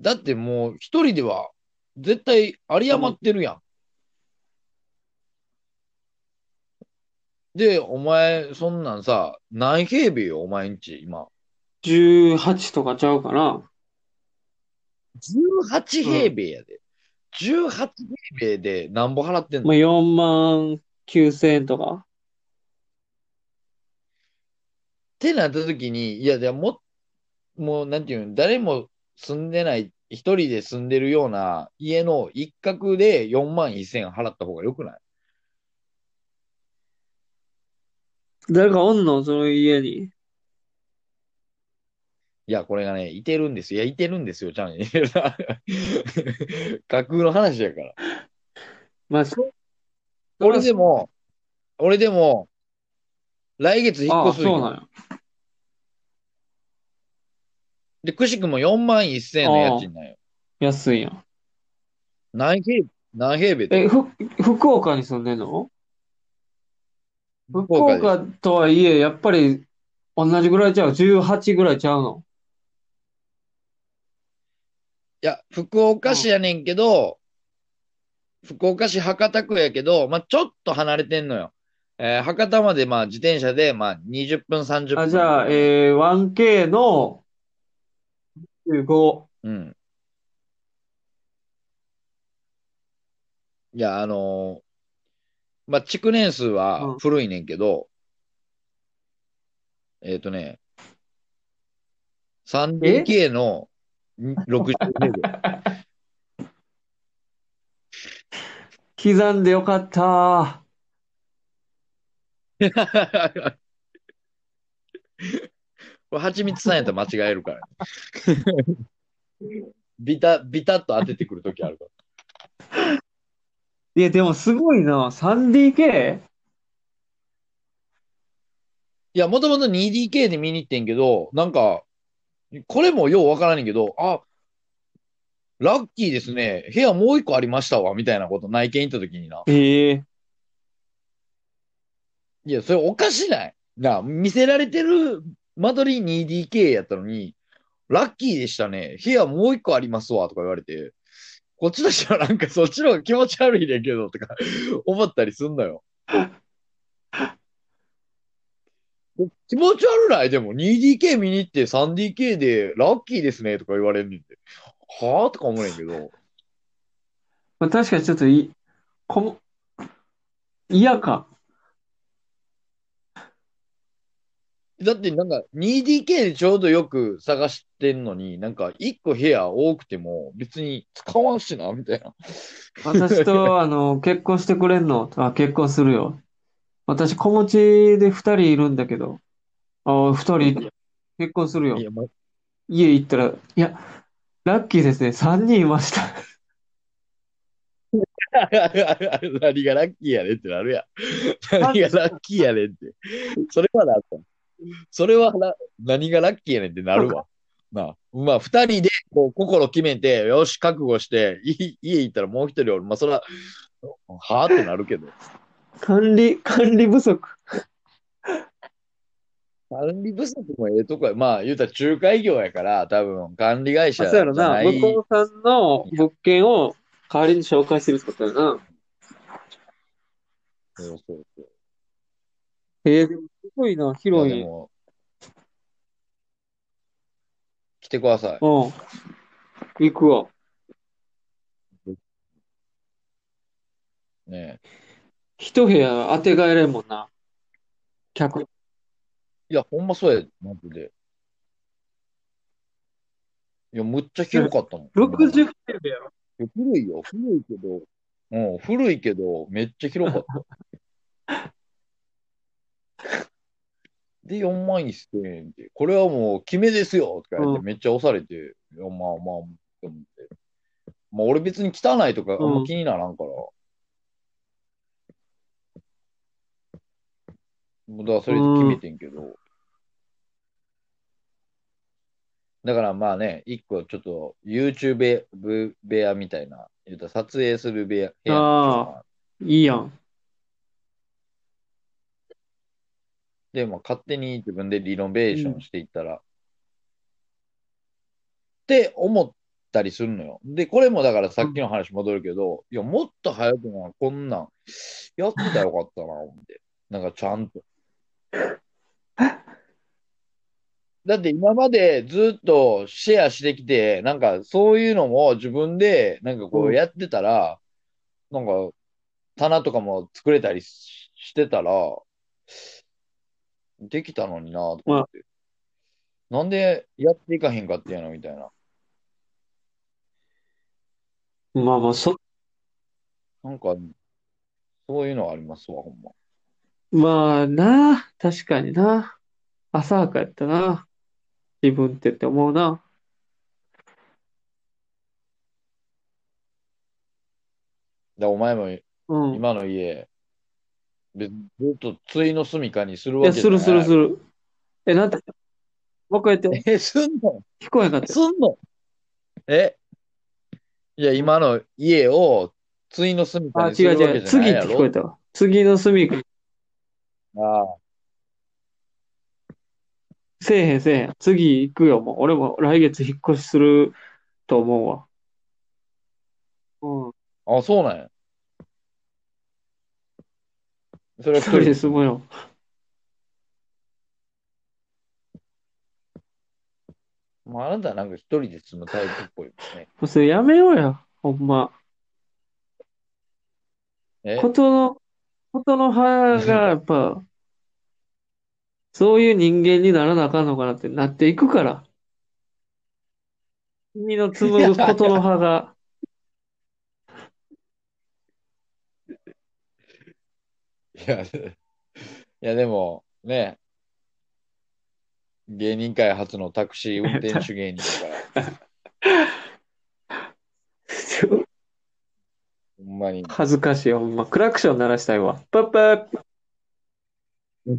う、だってもう一人では絶対有り余ってるやん。で、お前、そんなんさ、何平米よ、お前んち、今。18とかちゃうかな。18平米やで。18平米で何ぼ払ってんの？まあ、4万9千円とか。ってなった時に、いや、でも、もう、なんていうの、誰も住んでない、一人で住んでるような家の一角で4万1000円払った方がよくない？誰かおんの？その家に。いや、これがね、いてるんですよ。いや、いてるんですよ、ちゃんに。架空の話やから。まあ、そう。俺でも、俺でも、来月引っ越すそうなんや。で、くしくも4万1000円の家賃なんよ。安いやん。何平、何平米で？え、ふ、福岡に住んでんの？福岡とはいえ、やっぱり同じぐらいちゃう ?18 ぐらいちゃうの？いや、福岡市やねんけど、福岡市博多区やけど、まあ、ちょっと離れてんのよ。えー博多までまあ自転車でまあ20分、30分。あ、じゃあ、えー、1K の15。うん。いや、あのーまあ、築年数うんは古いねんけど、えっとね、3DK の60平米。刻んでよかった。これ、蜂蜜さんやったら間違えるから、ビタ、ビタッと当ててくるときあるから。いや、でもすごいな。3DK? いや、もともと 2DK で見に行ってんけど、なんか、これもようわからんけど、あ、ラッキーですね。部屋もう一個ありましたわ、みたいなこと内見行った時にな。ええいや、それおかしないな、見せられてる間取り 2DK やったのに、ラッキーでしたね。部屋もう一個ありますわ、とか言われて、こっちとしてはなんかそっちの方が気持ち悪いねんけど、とか思ったりすんのよ。気持ち悪ない？でも 2DK 見に行って 3DK でラッキーですねとか言われんねんて。はぁとか思うねんけど。まあ、確かにちょっとい、こも、嫌か。だってなんか 2DK でちょうどよく探してんのに、なんか1個部屋多くても別に使わんしな、みたいな。私と、あの、結婚してくれんのあ、結婚するよ。私、子持ちで二人いるんだけど。あ、二人、結婚するよい。や、ま、家行ったら、いや、ラッキーですね。三人いました。何がラッキーやねんってなるやん。何がラッキーやねんって。それはなった。それはな何がラッキーやねんってなるわ。なあ。まあ、二人でこう心決めて、よし、覚悟して、い家行ったらもう一人おる。まあ、それは、はぁってなるけど。管理、管理不足。管理不足もええとこや。まあ、言うたら仲介業やから、多分管理会社あ、そうやろな。向こうさんの物件を代わりに紹介してるってことやな。そうそうそう。えー、でもすごいな、広い。でも、来てください。うん。行くわ。ね一部屋当てがえれんもんな。客。いや、ほんまそうや、マジで。いや、むっちゃ広かったもん。60平米やろ。いや古いよ、古いけど、うん、古いけど、めっちゃ広かった。で、4万1000円って、これはもう決めですよとか言って、うんめっちゃ押されて、いや、まあまあ、って思って。まあ、俺別に汚いとかあんま気にならんから。もうだからそれで決めてんけど。だからまあね、一個ちょっと YouTube 部部屋みたいな、言うたら撮影する部屋、部屋あいいやん。で、まあ、勝手に自分でリノベーションしていったら、って思ったりするのよ。で、これもだからさっきの話戻るけど、いや、もっと早くな、こんなん、やってたらよかったな、思って。なんかちゃんと。だって今までずっとシェアしてきて、なんかそういうのも自分でなんかこううんやってたら、なんか棚とかも作れたりししてたら、できたのになと思って。なんでやっていかへんかっていうのみたいな。まあまあ、そ、なんか、そういうのありますわ、ほんま。まあな、確かにな。浅はかやったな。自分ってって思うな。で、お前もうん。今の家、別にずっと対の住処にするいや、わけじゃないするするする。え、なんて、もう一回言って。え、すんの？聞こえなかったよ。すんの？え？いや、今の家を対の住処あ、にす違う違う。るわけじゃな次っていやろ聞こえたわ。次の住みか。ああ、せえへんせえへん。次行くよ、もう。俺も来月引っ越しすると思うわ。うん。あ、そうなんや。それは一人で住むよ。まあ、あなたはなんか一人で住むタイプっぽいもんね。もうそれやめようや。ほんま。え？ことの、ことの葉が やっぱ、そういう人間にならなあかんのかなってなっていくから。君の紡ぐことの葉が、いや、いやでも、ね、芸人界初のタクシー運転手芸人だから、ほんまに。恥ずかしいよ。ほんま、クラクション鳴らしたいわ。パッパー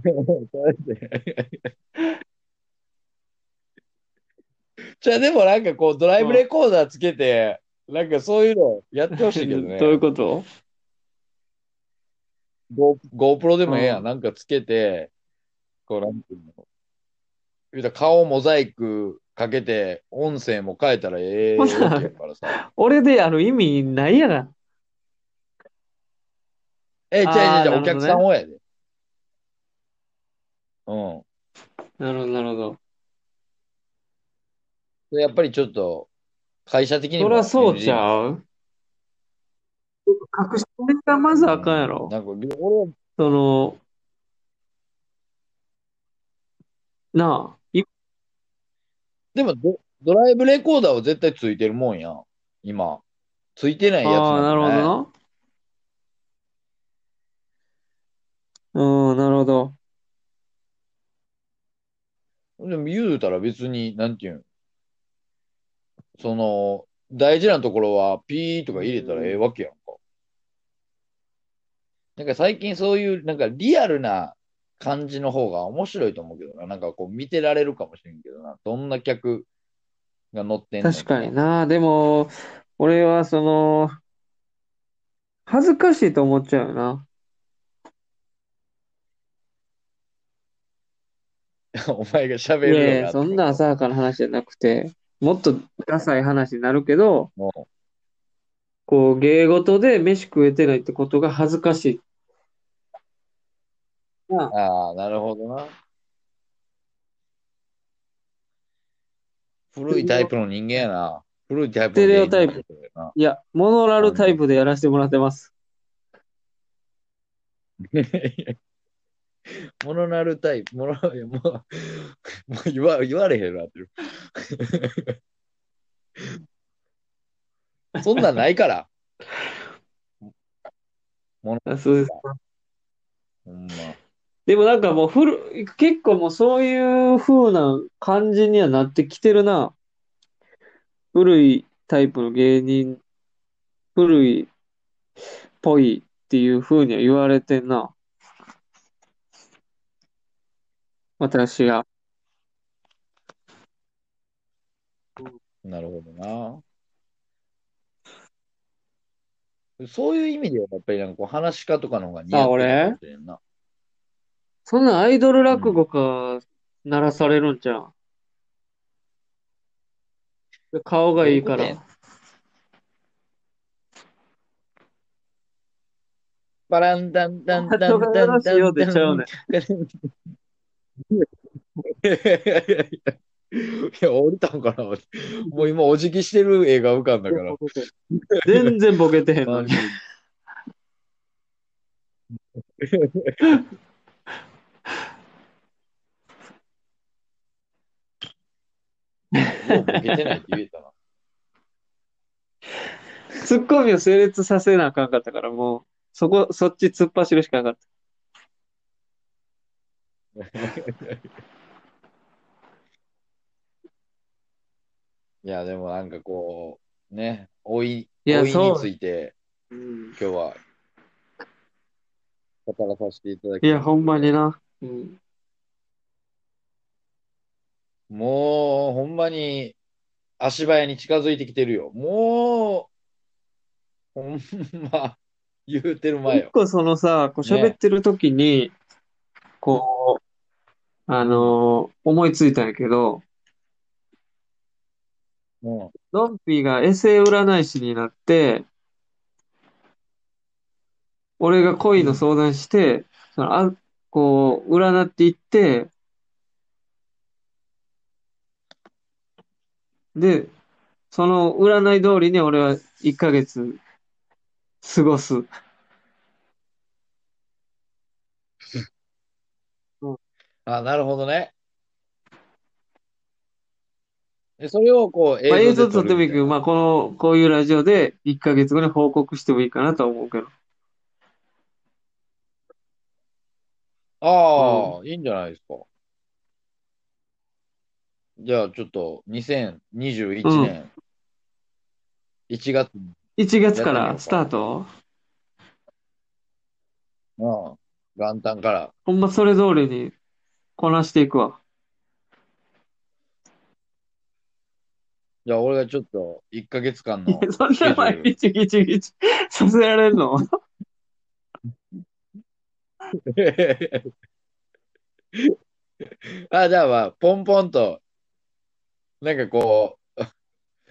じゃあでもなんかこうドライブレコーダーつけて、なんかそういうのやってほしいけどね。どういうこと？Go- GoPro でもええやん。うんなんかつけて、こうなんていうの。言うたら顔モザイクかけて、音声も変えたらええほなわけやからさ。俺でやる意味ないやな。え、じゃあじゃあじゃあお客さんをやで。うん。なるほど、なるほど。やっぱりちょっと、会社的にもそりゃそうちゃう？隠し撮りがまずあかんやろ。なんか、俺はその、なあ、いでもド、ドライブレコーダーは絶対ついてるもんやん。今。ついてないやつああ、なるほどな。うん、なるほど。でも言うたら別に、なんていうん。その、大事なところはピーとか入れたらええわけやんか。なんか最近そういう、なんかリアルな感じの方が面白いと思うけどな。なんかこう見てられるかもしれんけどな。どんな客が乗ってんの確かにな。でも、俺はその、恥ずかしいと思っちゃうよな。お前が喋いるようやいや、そんな浅はかな話じゃなくて、もっとダサい話になるけど、もこう、芸事で飯食えてないってことが恥ずかしい。うああ、なるほどな。古いタイプの人間やな。古いタイプのステレオタイプ芸人やな。いや、モノラルタイプでやらせてもらってます。モノナルタイプ、モノ、もう、もう言わ言われへんなってる。そんなんないから。あそうです。ほんま。でもなんかもう古、結構もうそういう風な感じにはなってきてるな。古いタイプの芸人、古いっぽいっていう風には言われてんな。私が。なるほどな。そういう意味では、やっぱりなんかこう話し家とかの方が似合ってるな。そんなアイドル落語家ならされるんじゃん。顔がいいかどういうこら。バランタンタンタンタンタンよろしいようでちゃうねいや、降りたんかなもう今お辞儀してる映画浮かんだから。全然ボケてへんのに。もうボケてないって言えたな。ツッコミを成立させなあかんかったから、もう、そこ、そっち突っ走るしかなかっ いや、でもなんかこう、ね、老い、いや老いについてた。うん。今日は語らさせていただきいや、ほんまにな。うん。もう、ほんまに足早に近づいてきてるよ。もう、ほんま、言うてる前よ。一個そのさ、こう喋ってる時に、こう、あのー思いついたんやけど、うん。ドンピーがエセ占い師になって、俺が恋の相談して、そのあ、こう、占っていって、で、その占い通りに俺は1ヶ月過ごす。あ、なるほどね。でそれをこう、まあ、映像撮ってもいいけど、まあ、この、こういうラジオで1ヶ月後に報告してもいいかなとは思うけど。ああ、いいんじゃないですか。じゃあ、ちょっと、2021年1月に、1月からスタート？うん、元旦から。ほんまそれ通りにこなしていくわ。じゃあ、俺がちょっと、1ヶ月間の そんな毎日ギチギチさせられるの？あ、じゃあまあ、ポンポンと、なんかこう、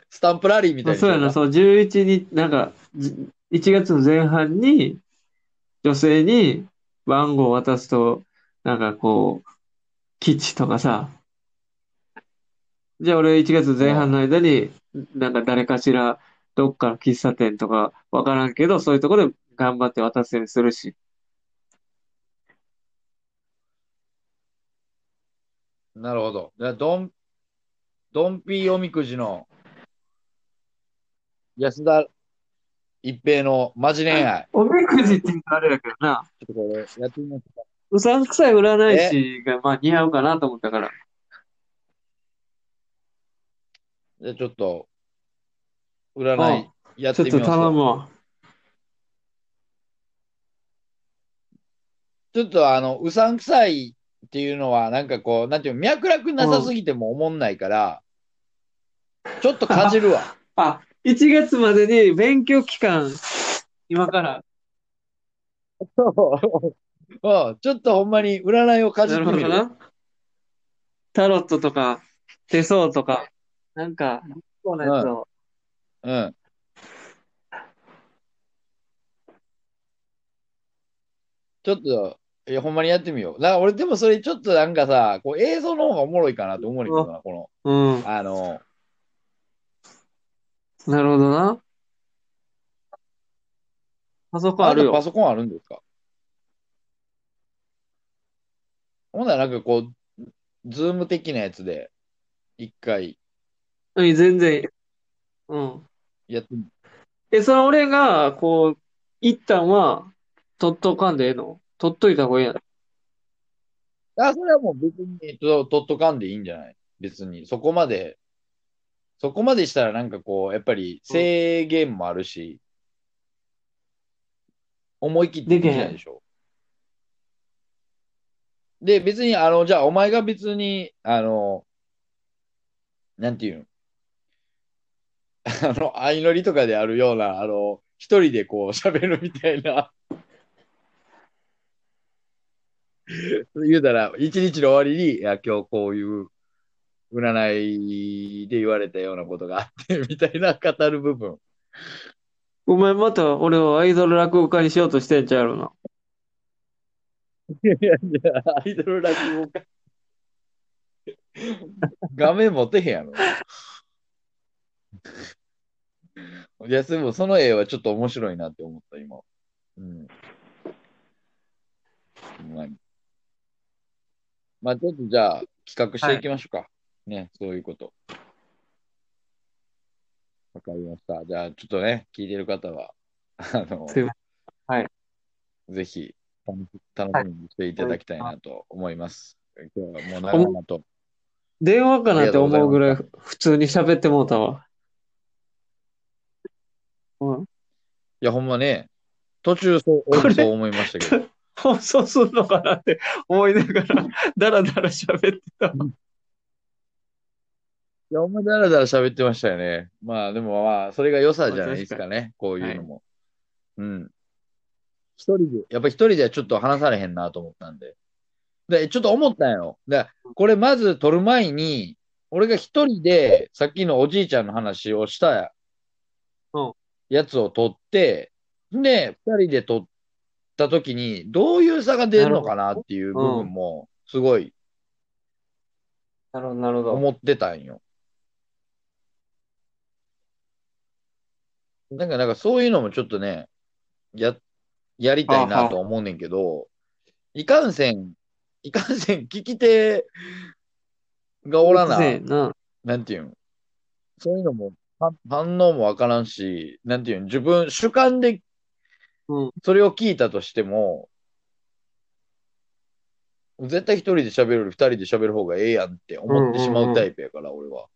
スタンプラリーみたいに。しよそうやな、そう、11日、なんか、じ1月の前半に女性に番号を渡すと、なんかこう、基地とかさ。じゃあ俺1月前半の間に、なんか誰かしら、どっかの喫茶店とかわからんけど、そういうとこで頑張って渡すようにするし。なるほど。じゃあドン、ドンピーおみくじの安田一平のマジ恋愛。おみくじって言うとあれだけどな。ちょっとこれやってみますか。うさんくさい占い師がまあ似合うかなと思ったから。じゃあちょっと、占いやっちょっとてみますわ頼むわ。ちょっとあの、うさんくさいっていうのは、なんかこう、なんていうの脈絡なさすぎても思んないから、ちょっと感じるわ。あ、1月までに勉強期間、今から。うんちょっとほんまに占いをかじなってみる？な。タロットとか、手相とか、なんか、こうなやつを。うん。ちょっと、いや、ほんまにやってみよう。だから俺でもそれちょっとなんかさ、こう映像の方がおもろいかなと思うけどな、こうん。の、あの、なるほどな。パソコンあるよパ。ソコンあるんですか？ほんならなんかこう、ズーム的なやつで、一回うん、全然。うん。やってみえ、その俺が、こう、一旦は、取っとかんでええの？取っといた方がいいやん。あ、それはもう別にと、とっとかんでいいんじゃない？別に。そこまで、そこまでしたらなんかこう、やっぱり制限もあるし、思い切ってできないでしょ。で、別に、あの、じゃあ、お前が別に、あの、なんていうの？あの、相乗りとかであるような、あの、一人でこう 喋るみたいな。言うたら、一日の終わりに、いや、今日こういう占いで言われたようなことがあって、みたいな語る部分。お前また俺をアイドル落語家にしようとしてんちゃうやろな。いやいや、アイドル落語家。画面持てへんやろ。いや、でもその絵はちょっと面白いなって思った、今。うん。まあ、まあ、ちょっとじゃあ、企画していきましょうか。ね、そういうこと。わかりました。じゃあ、ちょっとね、聞いてる方は、あの。はい。ぜひ楽しみにしていただきたいなと思います。今日はもう長々と。電話かなって思うぐらい普通に喋ってもうたわ。うん。いや、ほんまね、途中そう、そう思いましたけど。放送すんのかなって思いながら、だらだら喋ってた。いや、ほんまだらだら喋ってましたよね。まあ、でもまあ、それが良さじゃないですかね。こういうのも。うん。一人で、やっぱ一人ではちょっと話されへんなと思ったんで。で、ちょっと思ったんよ。で、これまず撮る前に、俺が一人で、さっきのおじいちゃんの話をしたうんやつを撮って、で、二人で撮った時に、どういう差が出るのかなっていう部分も、すごいなるほど、なるほど。思ってたんよ。なんか、なんかそういうのもちょっとね、や、やりたいなと思うねんけど、いかんせん、いかんせん 聞き手がおらな、な。なんていうん、そういうのも、反反応もわからんし、なんていうん、自分、主観でうん。それを聞いたとしても、絶対一人で喋るより二人で喋る方がええやんって思ってしまうタイプやから、俺は。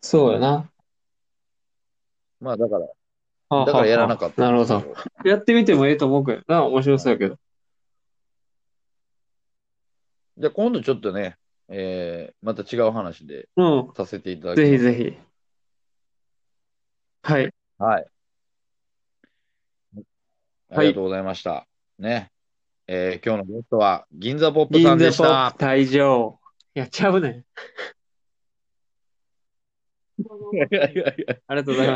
そうやな。まあだから、はだからやらなかった。なるほど。。やってみてもええと思うけどな。面白そうやけど。じゃあ今度ちょっとね、えー、また違う話でうん。させていただきます。ぜひぜひ。はい。はい。ありがとうございました。ね。えー、今日のゲストは銀座ポップさんでしたプ。退場。いや、ちゃうねん。いやいやいやありがとうございました。